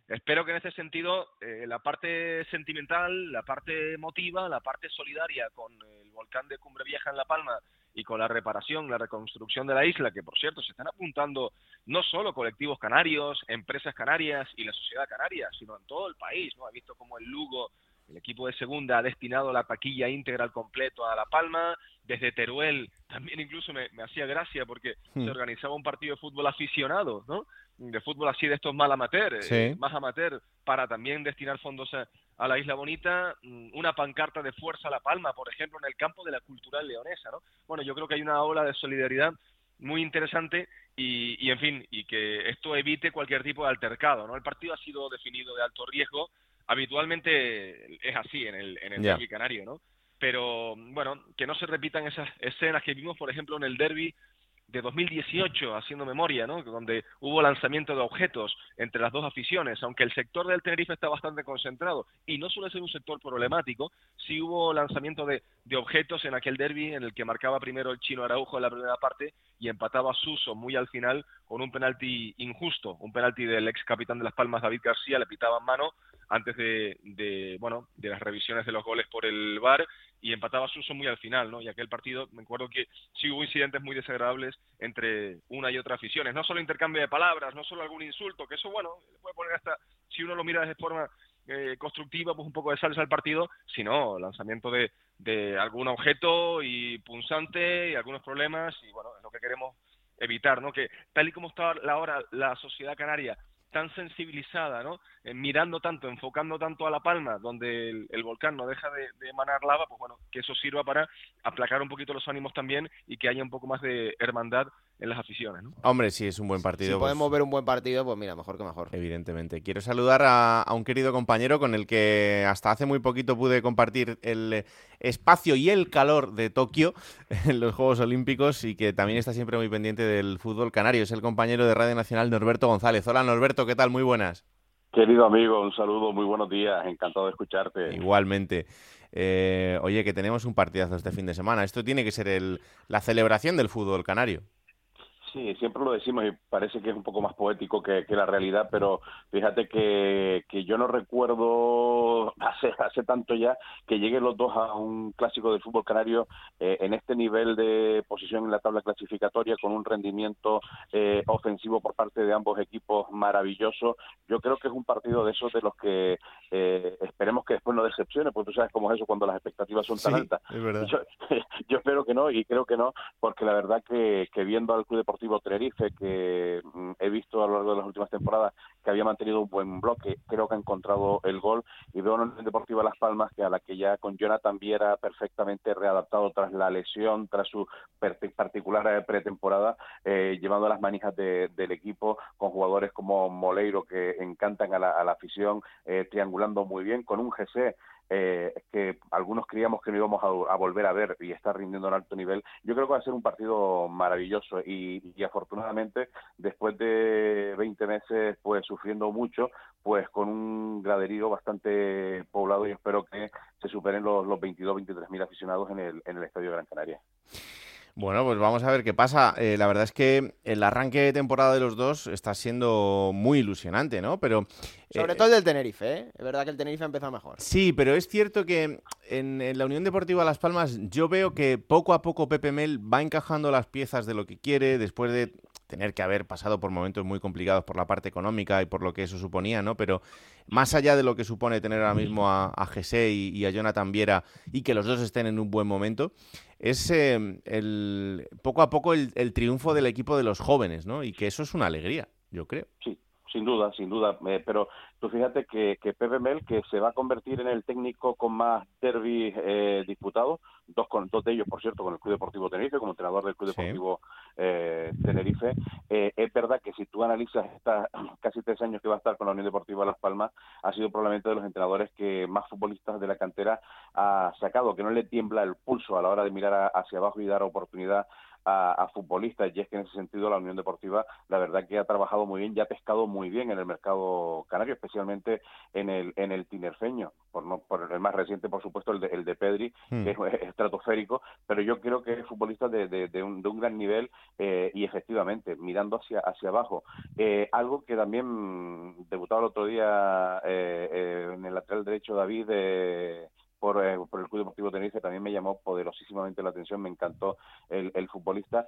espero que en ese sentido eh, la parte sentimental, la parte emotiva, la parte solidaria con el volcán de Cumbre Vieja en La Palma y con la reparación, la reconstrucción de la isla, que por cierto se están apuntando no solo colectivos canarios, empresas canarias y la sociedad canaria, sino en todo el país, ¿no? Ha visto como el Lugo, el equipo de segunda, ha destinado la taquilla íntegra al completo a La Palma, desde Teruel también incluso me, hacía gracia porque hmm. se organizaba un partido de fútbol aficionado, ¿no? De fútbol así de estos más amateur, eh, más amateur, para también destinar fondos a, a la Isla Bonita, mm, una pancarta de Fuerza a La Palma, por ejemplo, en el campo de la cultural leonesa, ¿no? Bueno, yo creo que hay una ola de solidaridad muy interesante y, y, en fin, y que esto evite cualquier tipo de altercado, ¿no? El partido ha sido definido de alto riesgo, habitualmente es así en el, en el canario, ¿no? Pero, bueno, que no se repitan esas escenas que vimos, por ejemplo, en el derby de 2018, haciendo memoria, ¿no? donde hubo lanzamiento de objetos entre las dos aficiones, aunque el sector del Tenerife está bastante concentrado y no suele ser un sector problemático, sí hubo lanzamiento de, de objetos en aquel derby en el que marcaba primero el chino Araujo en la primera parte y empataba Suso muy al final con un penalti injusto, un penalti del ex capitán de Las Palmas David García, le pitaba en mano antes de, de, bueno de las revisiones de los goles por el VAR y empataba Suso muy al final, ¿no? Y aquel partido, me acuerdo que sí hubo incidentes muy desagradables entre una y otra aficiones, no solo intercambio de palabras, no solo algún insulto, que eso, bueno, puede poner hasta, si uno lo mira de forma eh, constructiva, pues un poco de salsa al partido, sino lanzamiento de, de algún objeto y punzante y algunos problemas, y bueno, es lo que queremos evitar, ¿no? Que tal y como está la hora la sociedad canaria tan sensibilizada, ¿no? Eh, mirando tanto, enfocando tanto a La Palma, donde el, volcán no deja de, de, emanar lava, pues bueno, que eso sirva para aplacar un poquito los ánimos también y que haya un poco más de hermandad en las aficiones. ¿no? Hombre, sí, es un buen partido. Si podemos pues ver un buen partido, pues mira, mejor que mejor. Evidentemente. Quiero saludar a, un querido compañero con el que hasta hace muy poquito pude compartir el espacio y el calor de Tokio en los Juegos Olímpicos y que también está siempre muy pendiente del fútbol canario. Es el compañero de Radio Nacional Norberto González. Hola Norberto, ¿qué tal? Muy buenas. Querido amigo, un saludo, muy buenos días, encantado de escucharte. Igualmente. Eh, oye, que tenemos un partidazo este fin de semana. Esto tiene que ser el, la celebración del fútbol canario. Sí, siempre lo decimos y parece que es un poco más poético que, la realidad, pero fíjate que, que, yo no recuerdo hace, hace tanto ya que lleguen los dos a un clásico del fútbol canario eh, en este nivel de posición en la tabla clasificatoria con un rendimiento eh, ofensivo por parte de ambos equipos maravilloso. Yo creo que es un partido de esos de los que eh, esperemos que después no decepcione, porque tú sabes cómo es eso cuando las expectativas son tan altas. Yo, yo, espero que no y creo que no, porque la verdad que, que viendo al Club Deportivo Tenerife, que mm, he visto a lo largo de las últimas temporadas que había mantenido un buen bloque, creo que ha encontrado el gol, y veo en el Deportivo Las Palmas que a la que ya con Jonathan Viera perfectamente readaptado tras la lesión, tras su particular eh, pretemporada, eh, llevando las manijas del equipo con jugadores como Moleiro que encantan a la, afición, eh, triangulando muy bien, con un GC eh, que algunos creíamos que no íbamos a, volver a ver y está rindiendo en alto nivel. Yo creo que va a ser un partido maravilloso y, afortunadamente después de 20 meses pues sufriendo mucho, pues con un graderío bastante poblado y espero que se superen los, los 22 23 mil aficionados en el, en el Estadio Gran Canaria. Bueno, pues vamos a ver qué pasa. Eh, la verdad es que el arranque de temporada de los dos está siendo muy ilusionante, ¿no? Pero sobre eh, todo el del Tenerife, ¿eh? Es verdad que el Tenerife ha empezado mejor. Sí, pero es cierto que en, la Unión Deportiva Las Palmas yo veo que poco a poco Pepe Mel va encajando las piezas de lo que quiere después de tener que haber pasado por momentos muy complicados por la parte económica y por lo que eso suponía, ¿no? Pero más allá de lo que supone tener ahora mismo a, a y, a Jonathan Viera y que los dos estén en un buen momento, es eh, el, poco a poco el, el, triunfo del equipo de los jóvenes, ¿no? Y que eso es una alegría, yo creo. Sí, sin duda, sin duda. Eh, pero tú fíjate que, que Pepe Mel, que se va a convertir en el técnico con más derbis eh, disputados, dos, con, dos de ellos, por cierto, con el Club Deportivo Tenerife, como entrenador del Club Deportivo eh, Tenerife. Eh, es verdad que si tú analizas estas casi tres años que va a estar con la Unión Deportiva Las Palmas, ha sido probablemente de los entrenadores que más futbolistas de la cantera ha sacado, que no le tiembla el pulso a la hora de mirar hacia abajo y dar oportunidad a, futbolistas y es que en ese sentido la Unión Deportiva la verdad que ha trabajado muy bien y ha pescado muy bien en el mercado canario, especialmente en el en el tinerfeño, por no por el más reciente por supuesto el de, el de Pedri, hmm. que es estratosférico, pero yo creo que es futbolista de, de, un, de un gran nivel eh, y efectivamente mirando hacia hacia abajo. Eh, algo que también debutaba el otro día eh, en el lateral derecho David por, por, el Club Deportivo Tenerife también me llamó poderosísimamente la atención, me encantó el, el futbolista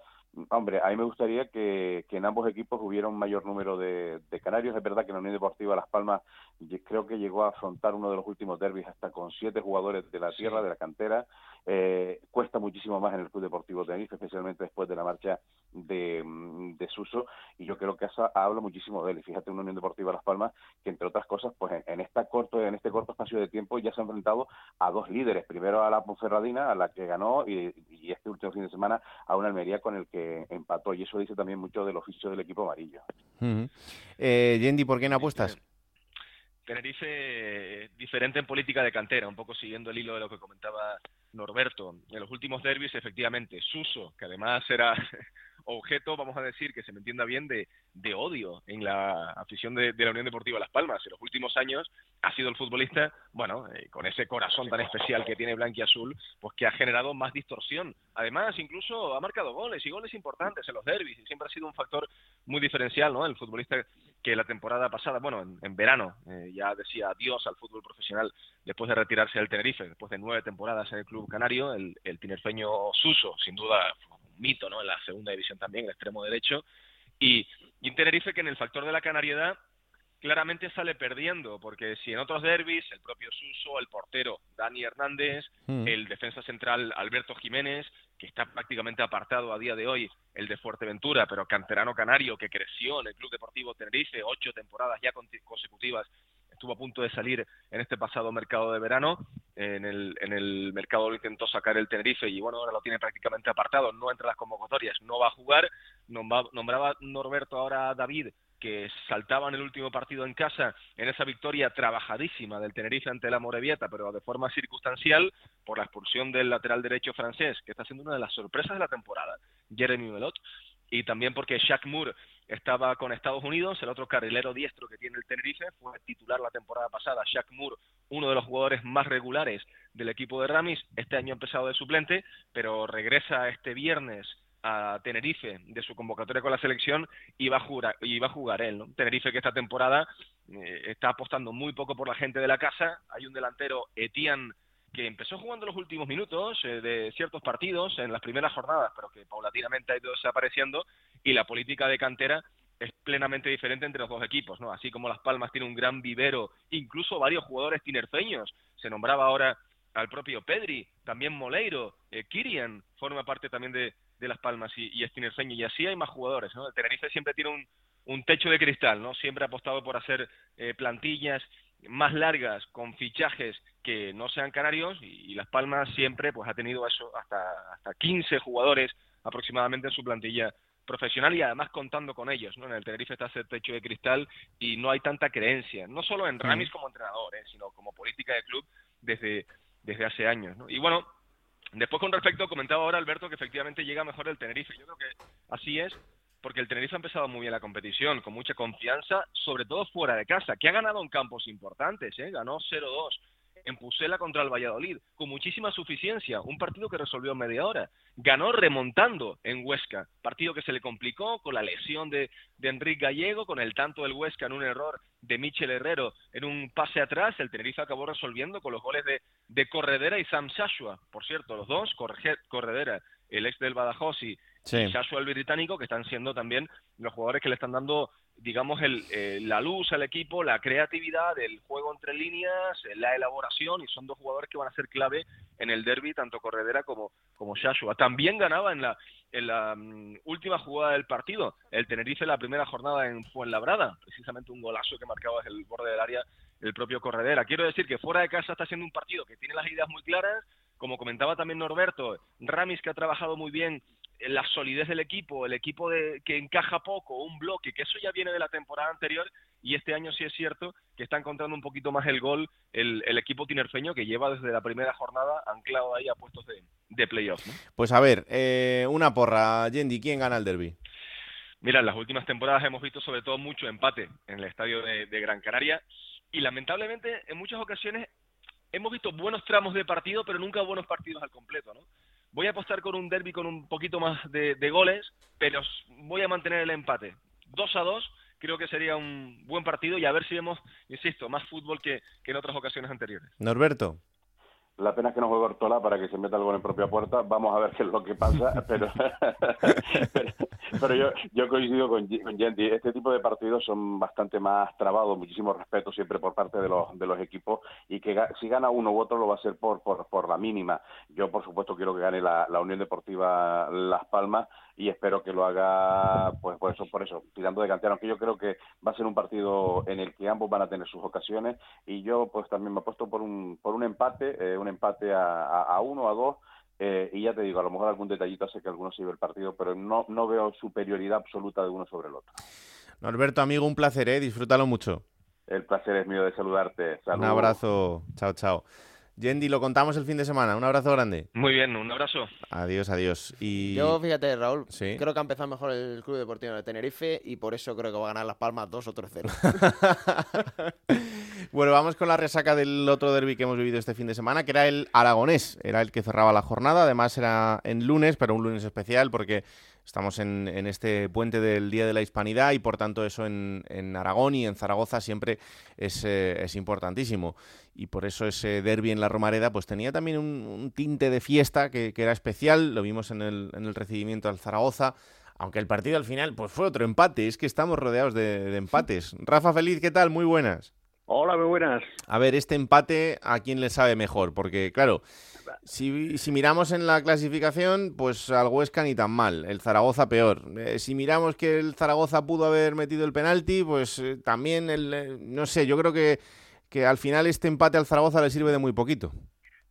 Hombre, a mí me gustaría que, en ambos equipos hubiera un mayor número de, canarios. Es verdad que en la Unión Deportiva Las Palmas creo que llegó a afrontar uno de los últimos derbis hasta con siete jugadores de la tierra, de la cantera. Eh, cuesta muchísimo más en el Club Deportivo Tenerife, especialmente después de la marcha de, de Suso. Y yo creo que eso habla muchísimo de él. Y fíjate, una Unión Deportiva Las Palmas que, entre otras cosas, pues en, esta corto, en este corto espacio de tiempo ya se ha enfrentado a dos líderes. Primero a la Ponferradina, a la que ganó, y, y este último fin de semana a una Almería con el que empató y eso dice también mucho del oficio del equipo amarillo. Eh, Yendi, ¿por qué no apuestas? Tenerife eh, diferente en política de cantera, un poco siguiendo el hilo de lo que comentaba Norberto. En los últimos derbis, efectivamente, Suso, que además era objeto, vamos a decir, que se me entienda bien, de, de odio en la afición de, la Unión Deportiva Las Palmas. En los últimos años ha sido el futbolista, bueno, eh, con ese corazón tan especial que tiene Blanqui Azul, pues que ha generado más distorsión. Además, incluso ha marcado goles y goles importantes en los derbis y siempre ha sido un factor muy diferencial, ¿no? El futbolista que la temporada pasada, bueno, en, verano, eh, ya decía adiós al fútbol profesional después de retirarse del Tenerife, después de nueve temporadas en el club canario, el, el tinerfeño Suso, sin duda mito, ¿no? En la segunda división también, el extremo derecho. Y, y Tenerife que en el factor de la canariedad claramente sale perdiendo, porque si en otros derbis, el propio Suso, el portero Dani Hernández, hmm. el defensa central Alberto Jiménez, que está prácticamente apartado a día de hoy, el de Fuerteventura, pero canterano canario que creció en el Club Deportivo Tenerife, ocho temporadas ya consecutivas estuvo a punto de salir en este pasado mercado de verano. En el, en el mercado lo intentó sacar el Tenerife y bueno, ahora lo tiene prácticamente apartado, no entre las convocatorias, no va a jugar. Nombraba Norberto ahora a David que saltaba en el último partido en casa en esa victoria trabajadísima del Tenerife ante la Morevieta, pero de forma circunstancial por la expulsión del lateral derecho francés, que está siendo una de las sorpresas de la temporada, Jeremy Melot, y también porque Shaq Moore estaba con Estados Unidos, el otro carrilero diestro que tiene el Tenerife, fue titular la temporada pasada, Shaq Moore, uno de los jugadores más regulares del equipo de Ramis, este año ha empezado de suplente, pero regresa este viernes a Tenerife de su convocatoria con la selección y va a jugar, y va a jugar él. ¿no? Tenerife que esta temporada eh, está apostando muy poco por la gente de la casa, hay un delantero Etienne que empezó jugando los últimos minutos eh, de ciertos partidos en las primeras jornadas, pero que paulatinamente ha ido desapareciendo y la política de cantera es plenamente diferente entre los dos equipos, ¿no? Así como Las Palmas tiene un gran vivero, incluso varios jugadores tinerfeños, se nombraba ahora al propio Pedri, también Moleiro, eh, Kirian forma parte también de, Las Palmas y, y es tinerfeño, y así hay más jugadores, ¿no? El Tenerife siempre tiene un, techo de cristal, ¿no? Siempre ha apostado por hacer eh, plantillas más largas con fichajes que no sean canarios y, Las Palmas siempre pues ha tenido eso hasta hasta 15 jugadores aproximadamente en su plantilla profesional y además contando con ellos, ¿no? En el Tenerife está ese techo de cristal y no hay tanta creencia, no solo en Ramis como entrenador, ¿eh? sino como política de club desde desde hace años, ¿no? Y bueno, después con respecto comentaba ahora Alberto que efectivamente llega mejor el Tenerife, yo creo que así es porque el Tenerife ha empezado muy bien la competición, con mucha confianza, sobre todo fuera de casa, que ha ganado en campos importantes, ¿eh? ganó 0-2 en Pusela contra el Valladolid, con muchísima suficiencia, un partido que resolvió media hora. Ganó remontando en Huesca, partido que se le complicó con la lesión de, de Enrique Gallego, con el tanto del Huesca en un error de Michel Herrero en un pase atrás, el Tenerife acabó resolviendo con los goles de, de Corredera y Sam Shashua. Por cierto, los dos, Corredera, el ex del Badajoz y, sí. el británico, que están siendo también los jugadores que le están dando, digamos, el, eh, la luz al equipo, la creatividad, el juego entre líneas, eh, la elaboración, y son dos jugadores que van a ser clave en el derby, tanto Corredera como, como Shashua. También ganaba en la, en la mm, última jugada del partido, el Tenerife la primera jornada en Fuenlabrada, precisamente un golazo que marcaba desde el borde del área el propio Corredera. Quiero decir que fuera de casa está siendo un partido que tiene las ideas muy claras, como comentaba también Norberto, Ramis que ha trabajado muy bien la solidez del equipo, el equipo de, que encaja poco, un bloque, que eso ya viene de la temporada anterior y este año sí es cierto que está encontrando un poquito más el gol el, equipo tinerfeño que lleva desde la primera jornada anclado ahí a puestos de, de playoff. ¿no? Pues a ver, eh, una porra, Yendi, ¿quién gana el derby? Mira, en las últimas temporadas hemos visto sobre todo mucho empate en el estadio de, Gran Canaria y lamentablemente en muchas ocasiones hemos visto buenos tramos de partido, pero nunca buenos partidos al completo, ¿no? Voy a apostar con un derby con un poquito más de, goles, pero voy a mantener el empate. 2 a 2 creo que sería un buen partido y a ver si vemos, insisto, más fútbol que en otras ocasiones anteriores. Norberto. La pena es que no juegue Ortola para que se meta algo en propia puerta. Vamos a ver qué es lo que pasa. Pero, pero, yo, yo coincido con, con Este tipo de partidos son bastante más trabados. Muchísimo respeto siempre por parte de los, de los equipos. Y que si gana uno u otro lo va a ser por, por, por la mínima. Yo, por supuesto, quiero que gane la, la Unión Deportiva Las Palmas y espero que lo haga pues por eso por eso tirando de cantera aunque yo creo que va a ser un partido en el que ambos van a tener sus ocasiones. Y yo pues también me he puesto por un por un empate eh, un empate a, a, uno a dos eh, y ya te digo a lo mejor algún detallito hace que alguno se el partido pero no no veo superioridad absoluta de uno sobre el otro. Norberto amigo un placer eh disfrútalo mucho. El placer es mío de saludarte. Un abrazo. Chao chao Yendi, lo contamos el fin de semana. Un abrazo grande. Muy bien, un abrazo. Adiós, adiós. Y... Yo, fíjate, Raúl, creo que ha empezado mejor el Club Deportivo de Tenerife y por eso creo que va a ganar Las Palmas 2 o 3-0. bueno, vamos con la resaca del otro derby que hemos vivido este fin de semana, que era el aragonés. Era el que cerraba la jornada. Además, era en lunes, pero un lunes especial porque Estamos en, este puente del Día de la Hispanidad y por tanto eso en, Aragón y en Zaragoza siempre eh, es, importantísimo. Y por eso ese derby en la Romareda pues tenía también un, tinte de fiesta que, era especial. Lo vimos en el, en el recibimiento al Zaragoza. Aunque el partido al final pues fue otro empate. Es que estamos rodeados de, de empates. Rafa Feliz, ¿qué tal? Muy buenas. Hola, muy buenas. A ver, este empate, ¿a quién le sabe mejor? Porque, claro, si, si, miramos en la clasificación, pues al Huesca ni tan mal, el Zaragoza peor. Eh, si miramos que el Zaragoza pudo haber metido el penalti, pues eh, también, el, eh, no sé, yo creo que, que al final este empate al Zaragoza le sirve de muy poquito.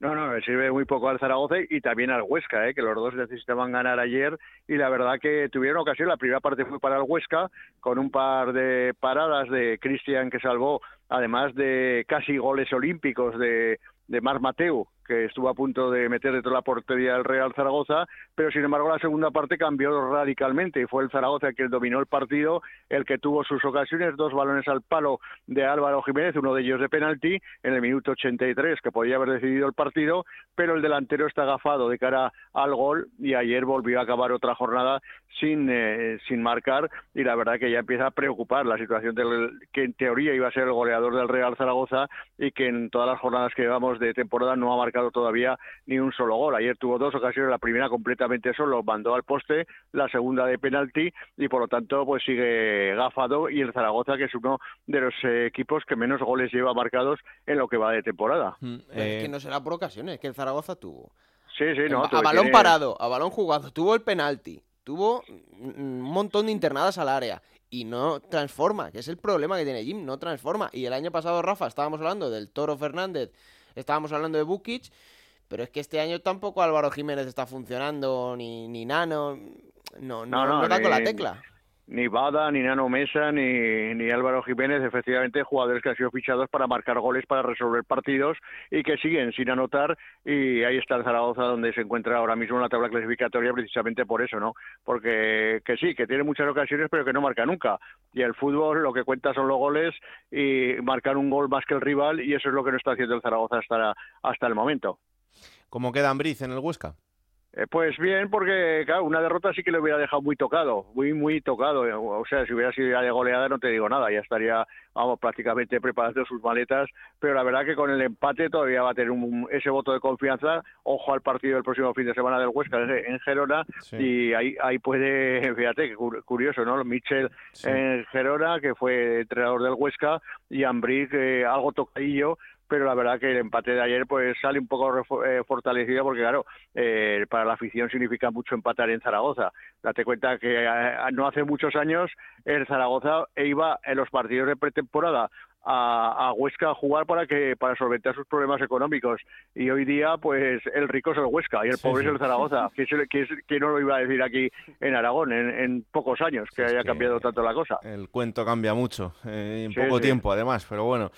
No, no, sirve muy poco al Zaragoza y también al Huesca, ¿eh? que los dos necesitaban ganar ayer y la verdad que tuvieron ocasión. La primera parte fue para el Huesca, con un par de paradas de Cristian que salvó, además de casi goles olímpicos de, de Mar Mateu, que estuvo a punto de meter de toda la portería del Real Zaragoza, pero sin embargo la segunda parte cambió radicalmente y fue el Zaragoza el que dominó el partido, el que tuvo sus ocasiones, dos balones al palo de Álvaro Jiménez, uno de ellos de penalti en el minuto 83, que podía haber decidido el partido, pero el delantero está agafado de cara al gol y ayer volvió a acabar otra jornada sin, eh, sin marcar y la verdad que ya empieza a preocupar la situación del que en teoría iba a ser el goleador del Real Zaragoza y que en todas las jornadas que llevamos de temporada no ha marcado todavía ni un solo gol. Ayer tuvo dos ocasiones, la primera completamente solo, mandó al poste, la segunda de penalti y por lo tanto pues sigue gafado y el Zaragoza que es uno de los eh, equipos que menos goles lleva marcados en lo que va de temporada. Mm, es que no será por ocasiones, que el Zaragoza tuvo. Sí, sí, no. A, balón parado, a balón jugado, tuvo el penalti, tuvo un montón de internadas al área y no transforma, que es el problema que tiene Jim, no transforma. Y el año pasado, Rafa, estábamos hablando del Toro Fernández, estábamos hablando de Bukic, pero es que este año tampoco Álvaro Jiménez está funcionando, ni, ni Nano, no, no, no, da con la tecla ni Bada, ni Nano Mesa, ni, ni Álvaro Jiménez, efectivamente jugadores que han sido fichados para marcar goles, para resolver partidos y que siguen sin anotar y ahí está el Zaragoza donde se encuentra ahora mismo en la tabla clasificatoria precisamente por eso, ¿no? Porque que sí, que tiene muchas ocasiones pero que no marca nunca y el fútbol lo que cuenta son los goles y marcar un gol más que el rival y eso es lo que no está haciendo el Zaragoza hasta, hasta el momento. ¿Cómo queda Ambriz en el Huesca? Eh, pues bien, porque claro, una derrota sí que le hubiera dejado muy tocado, muy, muy tocado. O sea, si hubiera sido ya de goleada no te digo nada, ya estaría, vamos, prácticamente preparando sus maletas. Pero la verdad que con el empate todavía va a tener ese voto de confianza. Ojo al partido del próximo fin de semana del Huesca en Gerona. Y ahí, ahí puede, fíjate, curioso, ¿no? Michel en Gerona, que fue entrenador del Huesca, y Ambriz, eh, algo tocadillo pero la verdad que el empate de ayer pues sale un poco eh, fortalecido porque claro, eh, para la afición significa mucho empatar en Zaragoza. Date cuenta que eh, no hace muchos años el Zaragoza iba en los partidos de pretemporada a, Huesca a jugar para que para solventar sus problemas económicos. Y hoy día pues el rico es el Huesca y el pobre es el Zaragoza. Que, no lo iba a decir aquí en Aragón en, pocos años que haya cambiado tanto la cosa el cuento cambia mucho en poco tiempo además pero bueno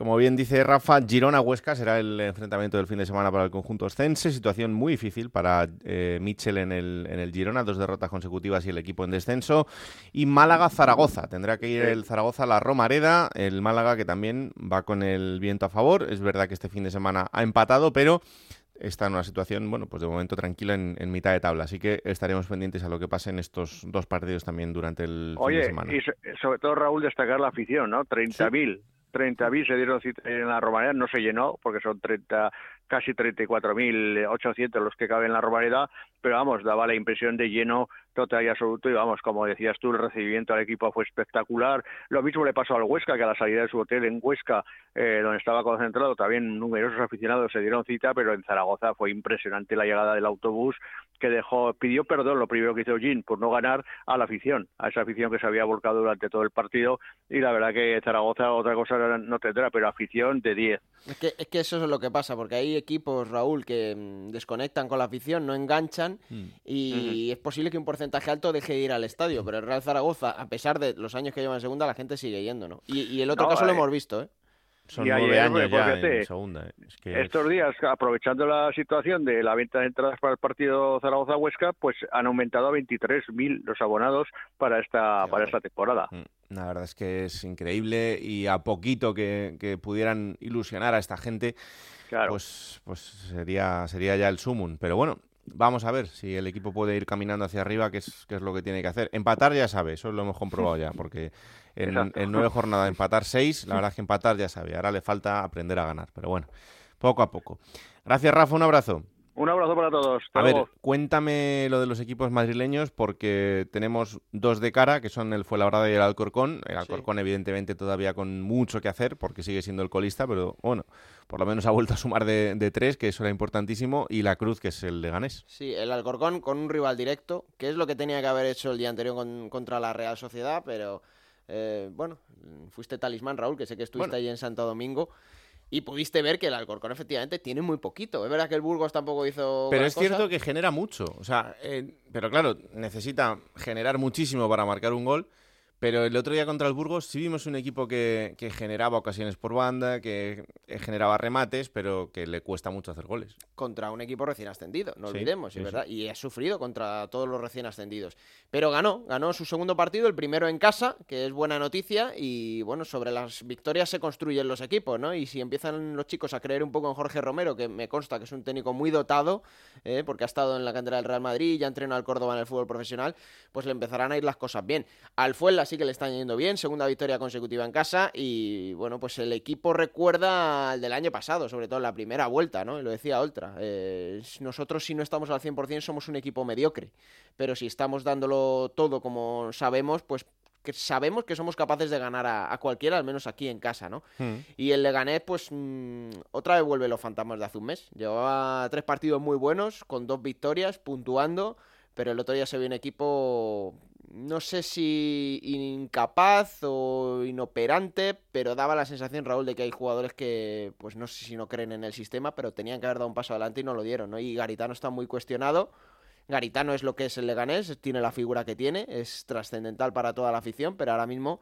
Como bien dice Rafa, Girona-Huesca será el enfrentamiento del fin de semana para el conjunto Oscense. Situación muy difícil para eh, Mitchell en el, en el Girona, dos derrotas consecutivas y el equipo en descenso. Y Málaga-Zaragoza. Tendrá que ir el Zaragoza a la Romareda. El Málaga que también va con el viento a favor. Es verdad que este fin de semana ha empatado, pero está en una situación, bueno, pues de momento tranquila en, mitad de tabla. Así que estaremos pendientes a lo que pase en estos dos partidos también durante el fin de semana. y sobre todo, Raúl, destacar la afición, ¿no? 30.000. 30.000 se dieron en la Romareda, no se llenó porque son 30, casi 34.800 los que caben en la Romareda, pero vamos, daba la impresión de lleno total y absoluto y vamos, como decías tú, el recibimiento al equipo fue espectacular. Lo mismo le pasó al Huesca, que a la salida de su hotel en Huesca, eh, donde estaba concentrado, también numerosos aficionados se dieron cita, pero en Zaragoza fue impresionante la llegada del autobús que dejó, pidió perdón, lo primero que hizo Jean, por no ganar a la afición, a esa afición que se había volcado durante todo el partido y la verdad que Zaragoza otra cosa no tendrá, pero afición de 10. Es que, es que eso es lo que pasa, porque hay equipos, Raúl, que mm, desconectan con la afición, no enganchan mm. y es posible que un porcentaje alto deje de ir al estadio, pero el Real Zaragoza, a pesar de los años que lleva en segunda, la gente sigue yendo, ¿no? Y, el otro caso lo eh, hemos visto, ¿eh? Son nueve años ya en segunda. ¿eh? Estos días, aprovechando la situación de la venta de entradas para el partido Zaragoza-Huesca, pues han aumentado a 23.000 los abonados para esta, para esta temporada. Mm, la verdad es que es increíble y a poquito que, pudieran ilusionar a esta gente, pues, pues sería, sería ya el sumum. Pero bueno, Vamos a ver si el equipo puede ir caminando hacia arriba, que es, que es lo que tiene que hacer. Empatar ya sabe, eso lo hemos comprobado ya, porque en, nueve jornadas empatar seis, la verdad es que empatar ya sabe. Ahora le falta aprender a ganar, pero bueno, poco a poco. Gracias, Rafa, un abrazo. Un abrazo para todos. a ver, cuéntame lo de los equipos madrileños porque tenemos dos de cara, que son el Fuenlabrada y el Alcorcón. El Alcorcón, evidentemente, todavía con mucho que hacer porque sigue siendo el colista, pero bueno, por lo menos ha vuelto a sumar de, tres, que eso era importantísimo, y la Cruz, que es el de Ganés. Sí, el Alcorcón con un rival directo, que es lo que tenía que haber hecho el día anterior contra la Real Sociedad, pero eh, bueno, fuiste talismán, Raúl, que sé que estuviste ahí en Santo Domingo y pudiste ver que el Alcorcón efectivamente tiene muy poquito. Es verdad que el Burgos tampoco hizo. Pero es cierto que genera mucho. O sea, eh, pero claro, necesita generar muchísimo para marcar un gol. Pero el otro día contra el Burgos sí vimos un equipo que, generaba ocasiones por banda, que eh, generaba remates, pero que le cuesta mucho hacer goles. Contra un equipo recién ascendido, no olvidemos, ¿verdad? Y ha sufrido contra todos los recién ascendidos. Pero ganó, ganó su segundo partido, el primero en casa, que es buena noticia. Y bueno, sobre las victorias se construyen los equipos, ¿no? Y si empiezan los chicos a creer un poco en Jorge Romero, que me consta que es un técnico muy dotado, ¿eh? porque ha estado en la cantera del Real Madrid, ya entrenó al Córdoba en el fútbol profesional, pues le empezarán a ir las cosas bien. Al sí que le están yendo bien, segunda victoria consecutiva en casa y bueno, pues el equipo recuerda al del año pasado, sobre todo en la primera vuelta, ¿no? lo decía Oltra, eh, nosotros si no estamos al 100% somos un equipo mediocre, pero si estamos dándolo todo como sabemos, pues que sabemos que somos capaces de ganar a, cualquiera, al menos aquí en casa, ¿no? Hmm. Y el Leganés, pues mm, otra vez vuelve los fantasmas de hace un mes. Llevaba tres partidos muy buenos, con dos victorias, puntuando, pero el otro día se vio un equipo no sé si incapaz o inoperante, pero daba la sensación, Raúl, de que hay jugadores que, pues no sé si no creen en el sistema, pero tenían que haber dado un paso adelante y no lo dieron, ¿no? Y Garitano está muy cuestionado. Garitano es lo que es el Leganés, tiene la figura que tiene, es trascendental para toda la afición, pero ahora mismo,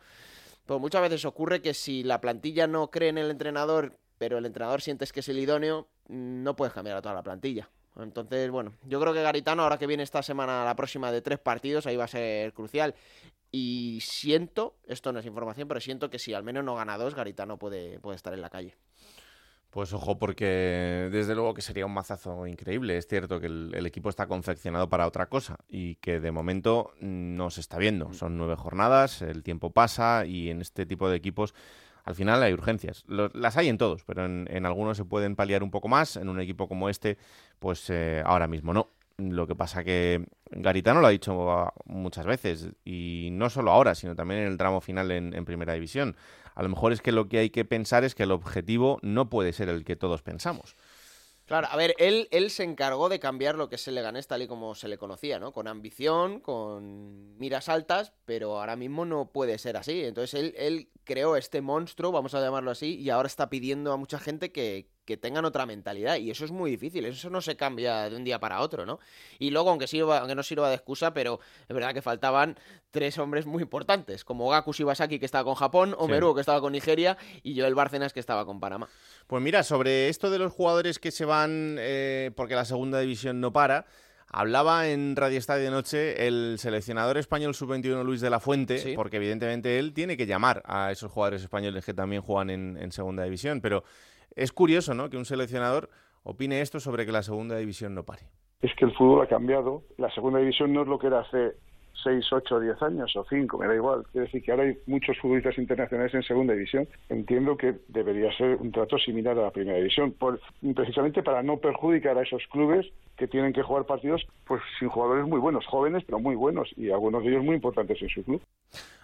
pues muchas veces ocurre que si la plantilla no cree en el entrenador, pero el entrenador sientes que es el idóneo, no puedes cambiar a toda la plantilla. Entonces, bueno, yo creo que Garitano, ahora que viene esta semana, la próxima de tres partidos, ahí va a ser crucial. Y siento, esto no es información, pero siento que si al menos no gana dos, Garitano puede, puede estar en la calle. Pues ojo, porque desde luego que sería un mazazo increíble. Es cierto que el, equipo está confeccionado para otra cosa y que de momento no se está viendo. Son nueve jornadas, el tiempo pasa y en este tipo de equipos al final hay urgencias. las hay en todos, pero en, algunos se pueden paliar un poco más. En un equipo como este, pues eh, ahora mismo no. Lo que pasa que Garitano lo ha dicho muchas veces, y no solo ahora, sino también en el tramo final en, Primera División. A lo mejor es que lo que hay que pensar es que el objetivo no puede ser el que todos pensamos. Claro, a ver, él, él se encargó de cambiar lo que es el Leganés tal y como se le conocía, ¿no? Con ambición, con miras altas, pero ahora mismo no puede ser así. Entonces él, él creó este monstruo, vamos a llamarlo así, y ahora está pidiendo a mucha gente que, que tengan otra mentalidad. Y eso es muy difícil, eso no se cambia de un día para otro, ¿no? Y luego, aunque, sirva, aunque no sirva de excusa, pero es verdad que faltaban tres hombres muy importantes, como Gaku Shibasaki, que estaba con Japón, Omeru, que estaba con Nigeria, y Joel Bárcenas, que estaba con Panamá. Pues mira, sobre esto de los jugadores que se van eh, porque la segunda división no para. Hablaba en Radio Estadio de Noche el seleccionador español sub-21 Luis de la Fuente, porque evidentemente él tiene que llamar a esos jugadores españoles que también juegan en, segunda división. Pero es curioso ¿no? que un seleccionador opine esto sobre que la segunda división no pare. Es que el fútbol ha cambiado. La segunda división no es lo que era hace 6, 8, 10 años o 5, me da igual. Quiere decir que ahora hay muchos futbolistas internacionales en segunda división. Entiendo que debería ser un trato similar a la primera división, precisamente para no perjudicar a esos clubes que tienen que jugar partidos pues sin jugadores muy buenos, jóvenes pero muy buenos y algunos de ellos muy importantes en su club.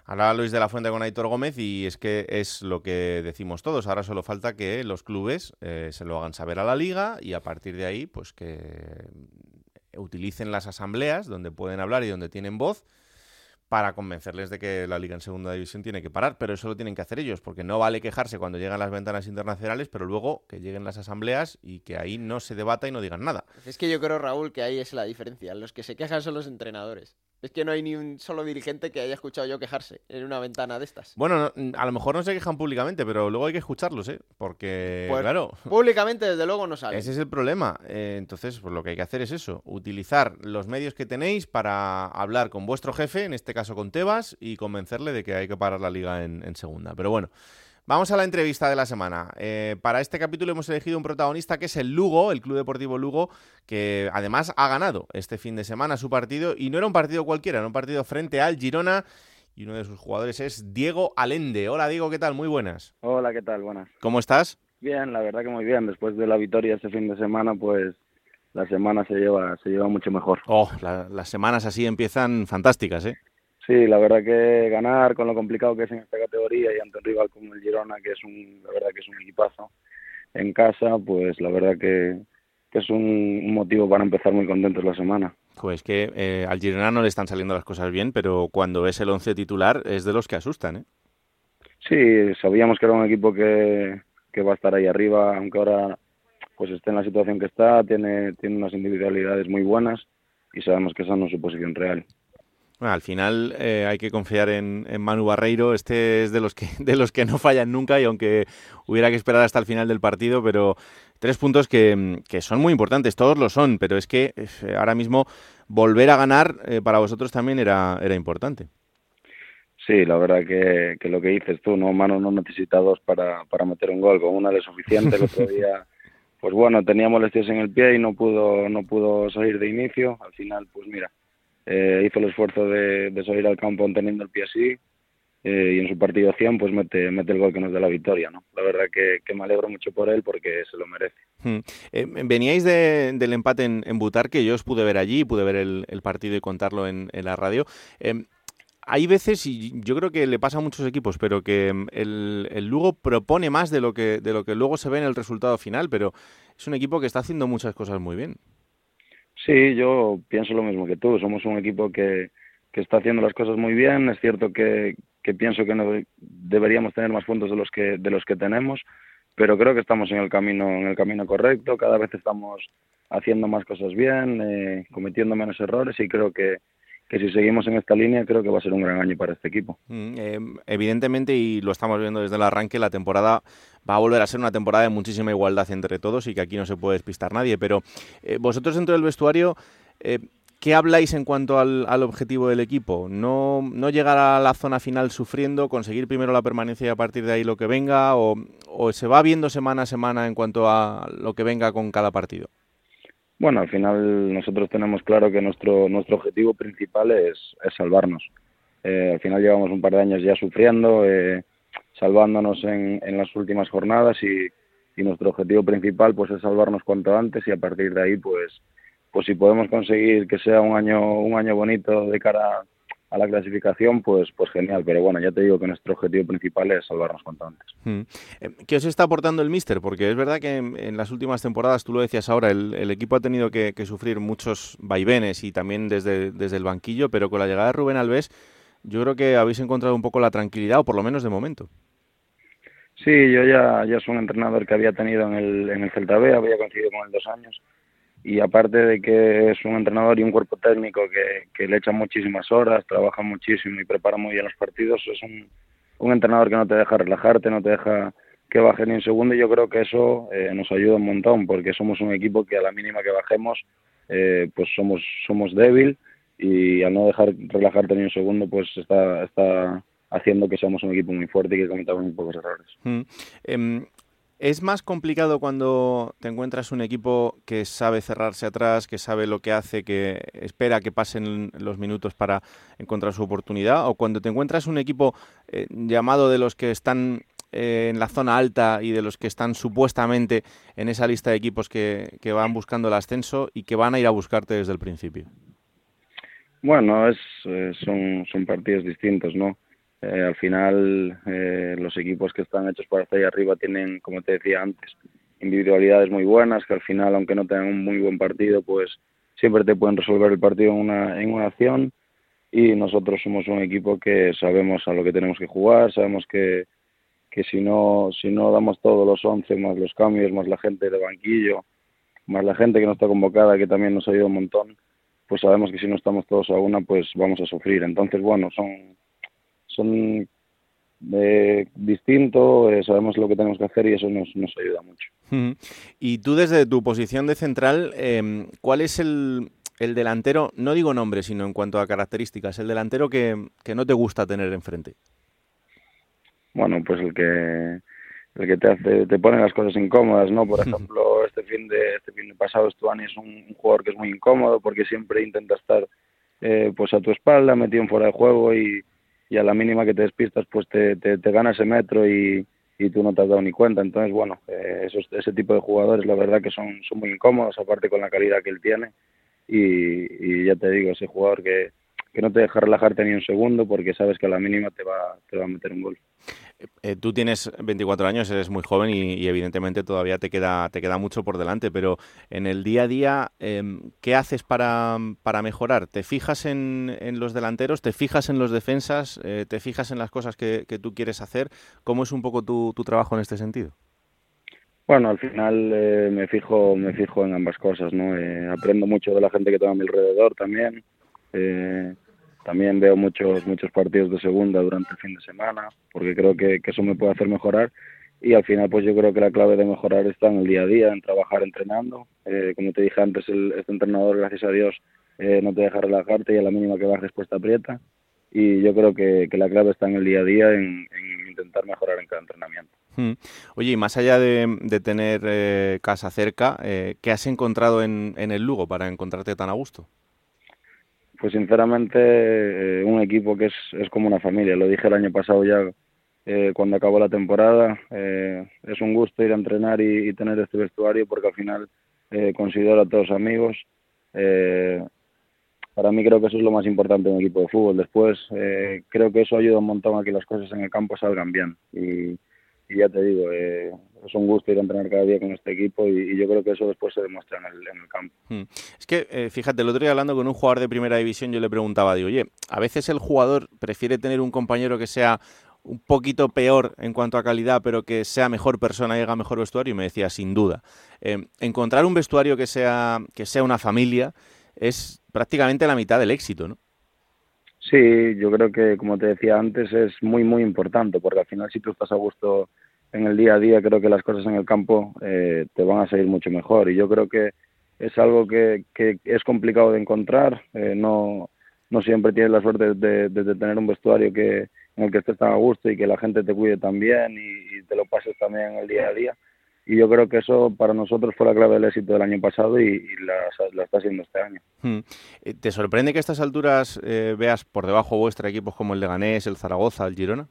Hablaba Luis de la Fuente con Aitor Gómez y es que es lo que decimos todos. Ahora solo falta que los clubes eh, se lo hagan saber a la liga y a partir de ahí, pues que utilicen las asambleas donde pueden hablar y donde tienen voz para convencerles de que la liga en segunda división tiene que parar, pero eso lo tienen que hacer ellos, porque no vale quejarse cuando llegan las ventanas internacionales, pero luego que lleguen las asambleas y que ahí no se debata y no digan nada. Es que yo creo, Raúl, que ahí es la diferencia. Los que se quejan son los entrenadores. Es que no hay ni un solo dirigente que haya escuchado yo quejarse en una ventana de estas. Bueno, a lo mejor no se quejan públicamente, pero luego hay que escucharlos, ¿eh? Porque, pues, claro... Públicamente, desde luego, no sale. Ese es el problema. Eh, entonces, pues lo que hay que hacer es eso, utilizar los medios que tenéis para hablar con vuestro jefe, en este caso con Tebas, y convencerle de que hay que parar la liga en segunda. Pero bueno... Vamos a la entrevista de la semana. Eh, para este capítulo hemos elegido un protagonista que es el Lugo, el Club Deportivo Lugo, que además ha ganado este fin de semana su partido y no era un partido cualquiera, era un partido frente al Girona y uno de sus jugadores es Diego Alende. Hola Diego, ¿qué tal? Muy buenas. Hola, ¿qué tal? Buenas. ¿Cómo estás? Bien, la verdad que muy bien. Después de la victoria este fin de semana, pues la semana se lleva, se lleva mucho mejor. Oh, las semanas así empiezan fantásticas, ¿eh? Sí, la verdad que ganar con lo complicado que es en esta categoría y ante un rival como el Girona, que es un, la verdad que es un equipazo en casa, pues la verdad que, es un, motivo para empezar muy contentos la semana. Pues que eh, al Girona no le están saliendo las cosas bien, pero cuando ves el once titular es de los que asustan, ¿eh? Sí, sabíamos que era un equipo que, que va a estar ahí arriba, aunque ahora pues esté en la situación que está, tiene, tiene unas individualidades muy buenas y sabemos que esa no es su posición real al final eh, hay que confiar en, Manu Barreiro. Este es de los que de los que no fallan nunca y aunque hubiera que esperar hasta el final del partido, pero tres puntos que, son muy importantes. Todos lo son, pero es que eh, ahora mismo volver a ganar eh, para vosotros también era era importante. Sí, la verdad que, lo que dices tú, no Manu no necesita dos para, para meter un gol, con una de suficiente. El otro día, pues bueno, tenía molestias en el pie y no pudo no pudo salir de inicio. Al final, pues mira eh, hizo el esfuerzo de, salir al campo teniendo el pie así eh, y en su partido 100 pues mete, mete el gol que nos da la victoria. ¿no? La verdad que, me alegro mucho por él porque se lo merece. Hmm. Eh, veníais del empate en, en Butar, que yo os pude ver allí, pude ver el, partido y contarlo en, la radio hay veces, y yo creo que le pasa a muchos equipos, pero que el, el, Lugo propone más de lo, que, de lo que luego se ve en el resultado final, pero es un equipo que está haciendo muchas cosas muy bien. Sí, yo pienso lo mismo que tú. Somos un equipo que, que está haciendo las cosas muy bien. Es cierto que, que pienso que no deberíamos tener más puntos de los que de los que tenemos, pero creo que estamos en el camino en el camino correcto. Cada vez estamos haciendo más cosas bien, eh, cometiendo menos errores y creo que, que si seguimos en esta línea creo que va a ser un gran año para este equipo. Mm, eh, evidentemente, y lo estamos viendo desde el arranque, la temporada va a volver a ser una temporada de muchísima igualdad entre todos y que aquí no se puede despistar nadie. Pero eh, vosotros dentro del vestuario, eh, ¿qué habláis en cuanto al, objetivo del equipo? ¿No, ¿No llegar a la zona final sufriendo, conseguir primero la permanencia y a partir de ahí lo que venga? ¿O, o se va viendo semana a semana en cuanto a lo que venga con cada partido? Bueno, al final nosotros tenemos claro que nuestro nuestro objetivo principal es, es salvarnos. Eh, al final llevamos un par de años ya sufriendo, eh, salvándonos en, en las últimas jornadas y, y nuestro objetivo principal pues es salvarnos cuanto antes y a partir de ahí pues pues si podemos conseguir que sea un año un año bonito de cara a la clasificación, pues, pues genial. Pero bueno, ya te digo que nuestro objetivo principal es salvarnos cuanto antes. Hmm. Eh, ¿Qué os está aportando el Mister? Porque es verdad que en, las últimas temporadas, tú lo decías ahora, el, equipo ha tenido que, sufrir muchos vaivenes y también desde, desde el banquillo, pero con la llegada de Rubén Alves, yo creo que habéis encontrado un poco la tranquilidad, o por lo menos de momento. Sí, yo ya, ya soy un entrenador que había tenido en el, en el Celta B, había coincidido con él dos años. Y aparte de que es un entrenador y un cuerpo técnico que, que le echa muchísimas horas, trabaja muchísimo y prepara muy bien los partidos, es un, un entrenador que no te deja relajarte, no te deja que baje ni un segundo. Y yo creo que eso eh, nos ayuda un montón porque somos un equipo que a la mínima que bajemos eh, pues somos somos débil. Y al no dejar relajarte ni un segundo pues está está haciendo que seamos un equipo muy fuerte y que cometamos muy pocos errores. Mm. Em, ¿Es más complicado cuando te encuentras un equipo que sabe cerrarse atrás, que sabe lo que hace, que espera que pasen los minutos para encontrar su oportunidad? ¿O cuando te encuentras un equipo eh, llamado de los que están eh, en la zona alta y de los que están supuestamente en esa lista de equipos que, que, van buscando el ascenso y que van a ir a buscarte desde el principio? Bueno, es, son, son partidos distintos, ¿no? Eh, al final eh, los equipos que están hechos para estar ahí arriba tienen, como te decía antes, individualidades muy buenas que al final, aunque no tengan un muy buen partido, pues siempre te pueden resolver el partido en una, en una acción y nosotros somos un equipo que sabemos a lo que tenemos que jugar, sabemos que, que si no si no damos todos los 11 más los cambios, más la gente de banquillo, más la gente que no está convocada, que también nos ha ayudado un montón, pues sabemos que si no estamos todos a una, pues vamos a sufrir. Entonces, bueno, son son eh, distintos, eh, sabemos lo que tenemos que hacer y eso nos, nos ayuda mucho. Y tú desde tu posición de central, eh, ¿cuál es el, el, delantero, no digo nombre, sino en cuanto a características, el delantero que, que no te gusta tener enfrente? Bueno, pues el que el que te hace, te pone las cosas incómodas, ¿no? Por ejemplo, este fin de este fin de pasado Stuani es un, un, jugador que es muy incómodo porque siempre intenta estar eh, pues a tu espalda, metido en fuera de juego y, y a la mínima que te despistas pues te, te, te gana ese metro y, y, tú no te has dado ni cuenta. Entonces, bueno, eh, esos, ese tipo de jugadores la verdad que son, son muy incómodos, aparte con la calidad que él tiene. Y, y ya te digo, ese jugador que, que no te deja relajarte ni un segundo porque sabes que a la mínima te va, te va a meter un gol. Eh, tú tienes 24 años, eres muy joven y, evidentemente todavía te queda, te queda mucho por delante, pero en el día a día, eh, ¿qué haces para, para mejorar? ¿Te fijas en, en, los delanteros? ¿Te fijas en los defensas? Eh, ¿Te fijas en las cosas que, tú quieres hacer? ¿Cómo es un poco tu, tu trabajo en este sentido? Bueno, al final eh, me fijo me fijo en ambas cosas, ¿no? Eh, aprendo mucho de la gente que tengo a mi alrededor también. También veo muchos muchos partidos de segunda durante el fin de semana, porque creo que, que, eso me puede hacer mejorar. Y al final, pues yo creo que la clave de mejorar está en el día a día, en trabajar entrenando. Eh, como te dije antes, el, este entrenador, gracias a Dios, eh, no te deja relajarte y a la mínima que bajes, pues te aprieta. Y yo creo que, que la clave está en el día a día, en, en intentar mejorar en cada entrenamiento. Hmm. Oye, y más allá de, de tener eh, casa cerca, eh, ¿qué has encontrado en, en el Lugo para encontrarte tan a gusto? Pues sinceramente eh, un equipo que es, es como una familia. Lo dije el año pasado ya eh, cuando acabó la temporada. Eh, es un gusto ir a entrenar y, tener este vestuario porque al final eh, considero a todos amigos. Eh, para mí creo que eso es lo más importante en un equipo de fútbol. Después creo que eso ayuda un montón a que las cosas en el campo salgan bien. Y, y ya te digo, eh, es un gusto ir a entrenar cada día con este equipo y, yo creo que eso después se demuestra en el, campo. Hmm. Es que, eh, fíjate, el otro día hablando con un jugador de primera división, yo le preguntaba, digo, oye, a veces el jugador prefiere tener un compañero que sea un poquito peor en cuanto a calidad, pero que sea mejor persona y haga mejor vestuario, y me decía, sin duda. Eh, encontrar un vestuario que sea, que sea una familia es prácticamente la mitad del éxito, ¿no? Sí, yo creo que, como te decía antes, es muy, muy importante, porque al final si tú estás a gusto en el día a día, creo que las cosas en el campo eh, te van a salir mucho mejor. Y yo creo que es algo que, que es complicado de encontrar. Eh, no, no siempre tienes la suerte de, de, tener un vestuario que en el que estés tan a gusto y que la gente te cuide también y, y te lo pases también en el día a día y yo creo que eso para nosotros fue la clave del éxito del año pasado y, y la, la, está haciendo este año. Hmm. ¿Te sorprende que a estas alturas eh, veas por debajo vuestra equipos como el Leganés, el Zaragoza, el Girona?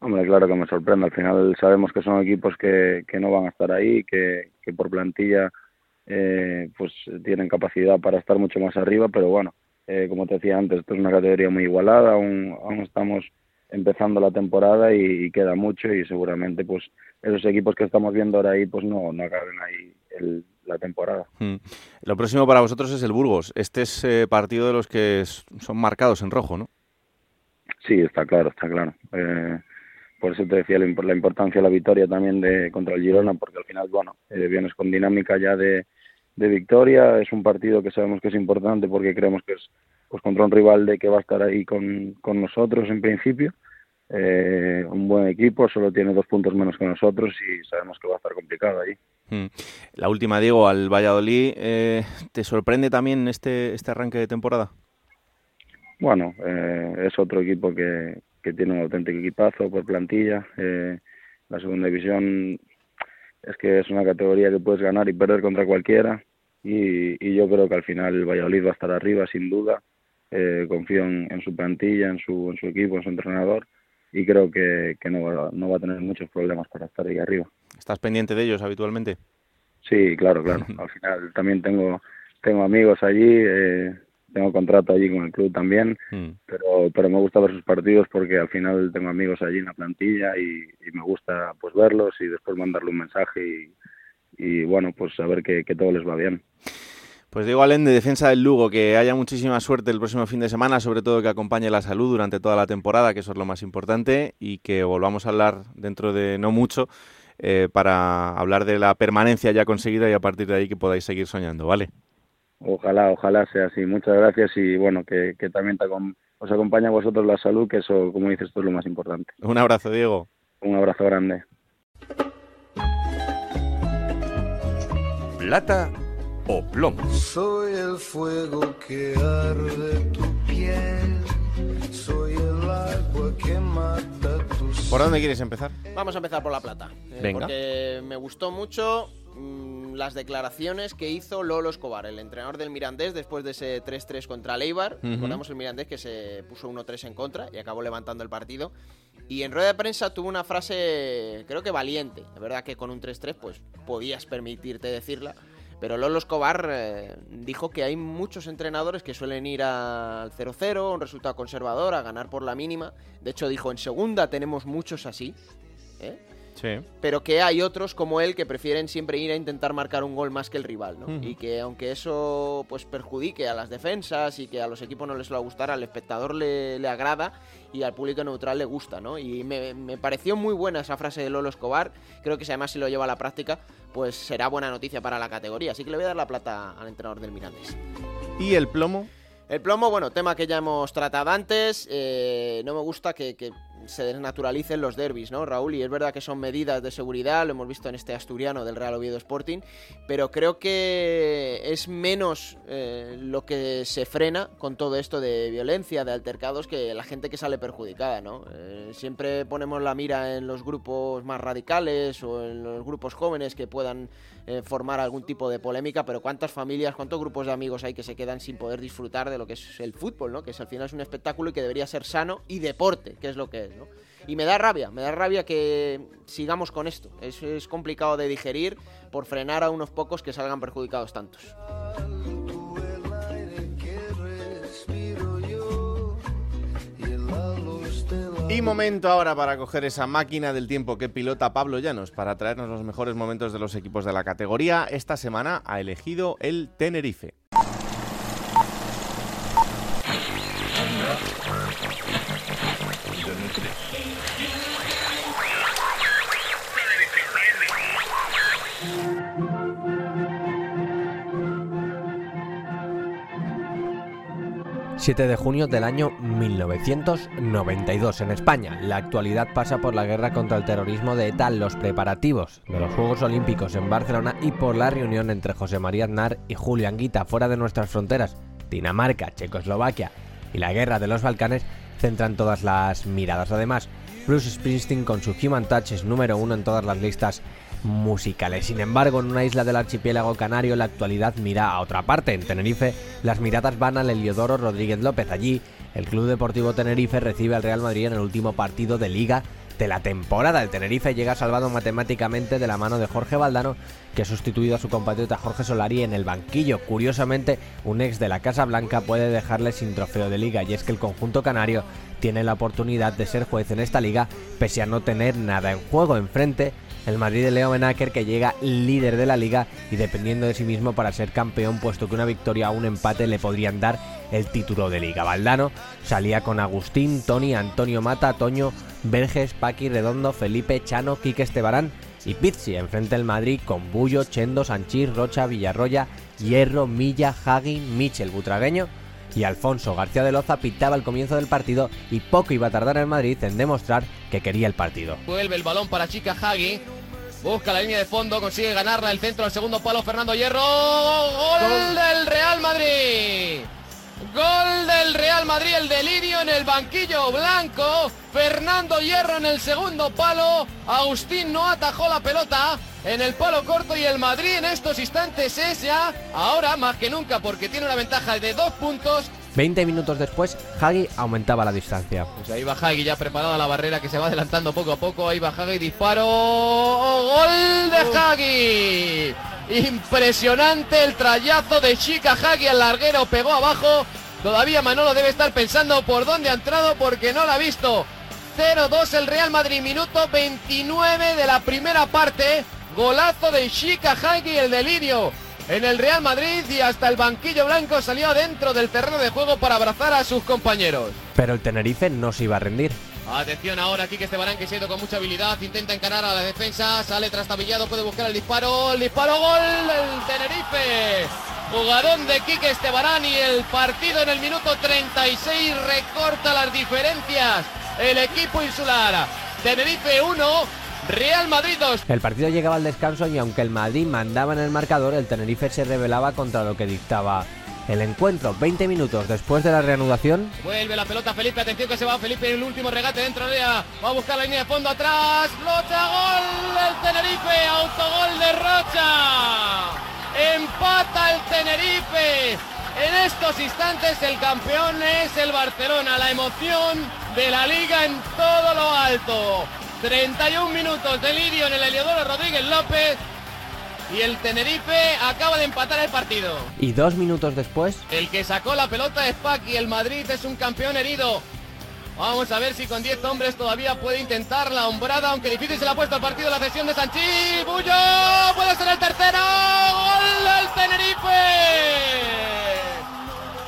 Hombre, claro que me sorprende. Al final sabemos que son equipos que, que no van a estar ahí, que, que por plantilla eh, pues tienen capacidad para estar mucho más arriba, pero bueno, eh, como te decía antes, esto es una categoría muy igualada, aún, aún estamos empezando la temporada y, y, queda mucho y seguramente pues esos equipos que estamos viendo ahora ahí pues no, no acaben ahí el, la temporada. Hmm. Lo próximo para vosotros es el Burgos. Este es eh, partido de los que son marcados en rojo, ¿no? Sí, está claro, está claro. Eh, por eso te decía la, importancia de la victoria también de contra el Girona, porque al final, bueno, eh, vienes con dinámica ya de, de victoria, es un partido que sabemos que es importante porque creemos que es pues contra un rival de que va a estar ahí con, con nosotros en principio, eh, un buen equipo, solo tiene dos puntos menos que nosotros y sabemos que va a estar complicado ahí. Hmm. La última, Diego, al Valladolid, eh, ¿te sorprende también este, este arranque de temporada? Bueno, eh, es otro equipo que, que, tiene un auténtico equipazo por plantilla. la segunda división es que es una categoría que puedes ganar y perder contra cualquiera y, y yo creo que al final el Valladolid va a estar arriba sin duda. Confío en, en, su plantilla, en su, en su equipo, en su entrenador y creo que, que no, va, no va a tener muchos problemas para estar ahí arriba. ¿Estás pendiente de ellos habitualmente? Sí, claro, claro. Al final también tengo tengo amigos allí, eh, tengo contrato allí con el club también, mm. pero pero me gusta ver sus partidos porque al final tengo amigos allí en la plantilla y, me gusta pues verlos y después mandarle un mensaje y, y bueno, pues saber que, que todo les va bien. Pues digo Alén, de defensa del Lugo, que haya muchísima suerte el próximo fin de semana, sobre todo que acompañe la salud durante toda la temporada, que eso es lo más importante, y que volvamos a hablar dentro de no mucho eh, para hablar de la permanencia ya conseguida y a partir de ahí que podáis seguir soñando, ¿vale? Ojalá, ojalá sea así. Muchas gracias y bueno, que, también os acompañe a vosotros la salud, que eso, como dices tú, es lo más importante. Un abrazo, Diego. Un abrazo grande. Plata o plomo. Soy el fuego que arde tu piel. Soy el agua que mata tus. ¿Por dónde quieres empezar? Vamos a empezar por la plata. Eh, Venga. Porque me gustó mucho mm, las declaraciones que hizo Lolo Escobar, el entrenador del Mirandés, después de ese 3-3 contra Leibar. Uh Recordamos el Mirandés que se puso 1-3 en contra y acabó levantando el partido. Y en rueda de prensa tuvo una frase, creo que valiente. Es verdad que con un 3-3 pues podías permitirte decirla. Pero Lolo Escobar eh, dijo que hay muchos entrenadores que suelen ir al 0-0, un resultado conservador, a ganar por la mínima. De hecho, dijo, en segunda tenemos muchos así. ¿eh? Pero que hay otros como él que prefieren siempre ir a intentar marcar un gol más que el rival, ¿no? Y que aunque eso pues perjudique a las defensas y que a los equipos no les va a gustar, al espectador le, le agrada y al público neutral le gusta, ¿no? Y me, me, pareció muy buena esa frase de Lolo Escobar. Creo que si además si lo lleva a la práctica, pues será buena noticia para la categoría. Así que le voy a dar la plata al entrenador del Mirandés. ¿Y el plomo? El plomo, bueno, tema que ya hemos tratado antes. Eh, no me gusta que, se desnaturalicen los derbis, ¿no, Raúl? Y es verdad que son medidas de seguridad, lo hemos visto en este asturiano del Real Oviedo Sporting, pero creo que es menos eh, lo que se frena con todo esto de violencia, de altercados, que la gente que sale perjudicada, ¿no? Eh, siempre ponemos la mira en los grupos más radicales o en los grupos jóvenes que puedan eh, formar algún tipo de polémica, pero cuántas familias, cuántos grupos de amigos hay que se quedan sin poder disfrutar de lo que es el fútbol, ¿no? Que es, al final es un espectáculo y que debería ser sano y deporte, que es lo que es, ¿no? Y me da rabia, me da rabia que sigamos con esto. Es, es complicado de digerir por frenar a unos pocos que salgan perjudicados tantos. Y momento ahora para coger esa máquina del tiempo que pilota Pablo Llanos para traernos los mejores momentos de los equipos de la categoría. Esta semana ha elegido el Tenerife. 7 de junio del año 1992 en España. La actualidad pasa por la guerra contra el terrorismo de ETA, los preparativos de los Juegos Olímpicos en Barcelona y por la reunión entre José María Aznar y Julio Anguita fuera de nuestras fronteras. Dinamarca, Checoslovaquia y la guerra de los Balcanes centran todas las miradas. Además, Bruce Springsteen con su Human Touch es número uno en todas las listas musicales. Sin embargo, en una isla del archipiélago canario la actualidad mira a otra parte. En Tenerife, las miradas van al Heliodoro Rodríguez López. Allí, el Club Deportivo Tenerife recibe al Real Madrid en el último partido de liga de la temporada. El Tenerife llega salvado matemáticamente de la mano de Jorge Valdano, que ha sustituido a su compatriota Jorge Solari en el banquillo. Curiosamente, un ex de la Casa Blanca puede dejarle sin trofeo de liga, y es que el conjunto canario tiene la oportunidad de ser juez en esta liga, pese a no tener nada en juego enfrente el Madrid de Leo Benaker que llega líder de la liga y dependiendo de sí mismo para ser campeón, puesto que una victoria o un empate le podrían dar el título de liga. Valdano salía con Agustín, Tony, Antonio Mata, Toño, Verges, Paqui, Redondo, Felipe, Chano, Quique Estebarán y Pizzi. Enfrente el Madrid con Bullo, Chendo, Sanchís, Rocha, Villarroya, Hierro, Milla, Hagi, Michel, Butragueño y Alfonso García de Loza pitaba el comienzo del partido y poco iba a tardar el Madrid en demostrar que quería el partido. Vuelve el balón para Chica Hagi. Busca la línea de fondo, consigue ganarla el centro al segundo palo Fernando Hierro. ¡Gol del Real Madrid! Gol del Real Madrid, el delirio en el banquillo blanco. Fernando Hierro en el segundo palo. Agustín no atajó la pelota en el palo corto y el Madrid en estos instantes es ya, ahora más que nunca, porque tiene una ventaja de dos puntos. 20 minutos después, Hagi aumentaba la distancia. Pues ahí va Hagi ya preparada la barrera que se va adelantando poco a poco. Ahí va Hagi, disparo. ¡Gol de Hagi! Impresionante el trayazo de Chica Hagi al larguero, pegó abajo. Todavía Manolo debe estar pensando por dónde ha entrado porque no la ha visto. 0-2 el Real Madrid, minuto 29 de la primera parte. Golazo de Chica Hagi, el delirio en el Real Madrid y hasta el banquillo blanco salió dentro del terreno de juego para abrazar a sus compañeros. Pero el Tenerife no se iba a rendir. Atención ahora aquí que Estebarán que se ha ido con mucha habilidad, intenta encarar a la defensa, sale trastabillado, puede buscar el disparo, el disparo, gol del Tenerife. Jugadón de Quique Estebarán y el partido en el minuto 36 recorta las diferencias. El equipo insular. Tenerife 1, Real Madrid 2. El partido llegaba al descanso y aunque el Madrid mandaba en el marcador, el Tenerife se rebelaba contra lo que dictaba el encuentro. 20 minutos después de la reanudación. Vuelve la pelota Felipe, atención que se va Felipe en el último regate dentro de ella. Va a buscar la línea de fondo atrás. Rocha, gol del Tenerife, autogol de Rocha. Empata el Tenerife. En estos instantes el campeón es el Barcelona. La emoción de la liga en todo lo alto. 31 minutos de lidio en el Heliodoro Rodríguez López. Y el Tenerife acaba de empatar el partido. Y dos minutos después. El que sacó la pelota es Paqui. El Madrid es un campeón herido. Vamos a ver si con 10 hombres todavía puede intentar la hombrada, aunque difícil se le ha puesto el partido la cesión de Sanchi. Bullo, puede ser el tercero. Gol del Tenerife.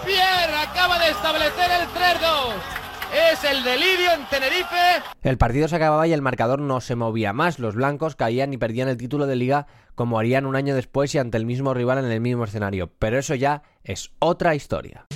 Pierre acaba de establecer el 3-2 es el delirio en Tenerife. El partido se acababa y el marcador no se movía más. Los blancos caían y perdían el título de liga como harían un año después y ante el mismo rival en el mismo escenario. Pero eso ya es otra historia.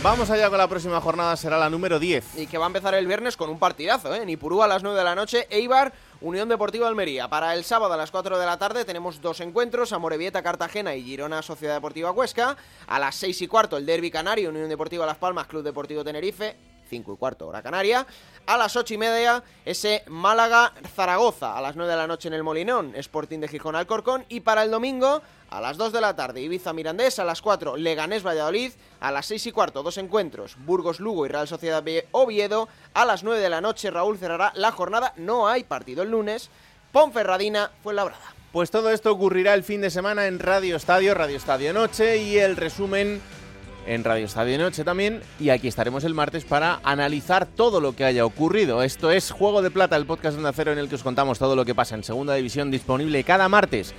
Vamos allá con la próxima jornada, será la número 10. Y que va a empezar el viernes con un partidazo, ¿eh? En Ipurú a las 9 de la noche, Eibar, Unión Deportiva Almería. Para el sábado a las 4 de la tarde tenemos dos encuentros, Amorebieta Cartagena y Girona Sociedad Deportiva Huesca. A las 6 y cuarto el Derby Canario, Unión Deportiva Las Palmas, Club Deportivo Tenerife. 5 y cuarto hora canaria. A las 8 y media ese Málaga-Zaragoza. A las 9 de la noche en el Molinón, Sporting de Gijón Alcorcón. Y para el domingo a las 2 de la tarde Ibiza Mirandés, a las 4 Leganés Valladolid, a las 6 y cuarto dos encuentros Burgos Lugo y Real Sociedad Oviedo, a las 9 de la noche Raúl cerrará la jornada, no hay partido el lunes, Ponferradina fue labrada. Pues todo esto ocurrirá el fin de semana en Radio Estadio, Radio Estadio Noche y el resumen en Radio Estadio Noche también. Y aquí estaremos el martes para analizar todo lo que haya ocurrido. Esto es Juego de Plata, el podcast de Onda Cero en el que os contamos todo lo que pasa en Segunda División, disponible cada martes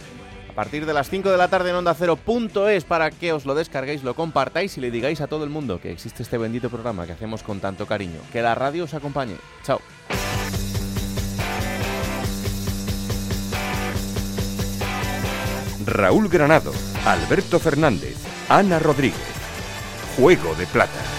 a partir de las 5 de la tarde en Onda Cero.es para que os lo descarguéis, lo compartáis y le digáis a todo el mundo que existe este bendito programa que hacemos con tanto cariño. Que la radio os acompañe. Chao. Raúl Granado, Alberto Fernández, Ana Rodríguez. Juego de Plata.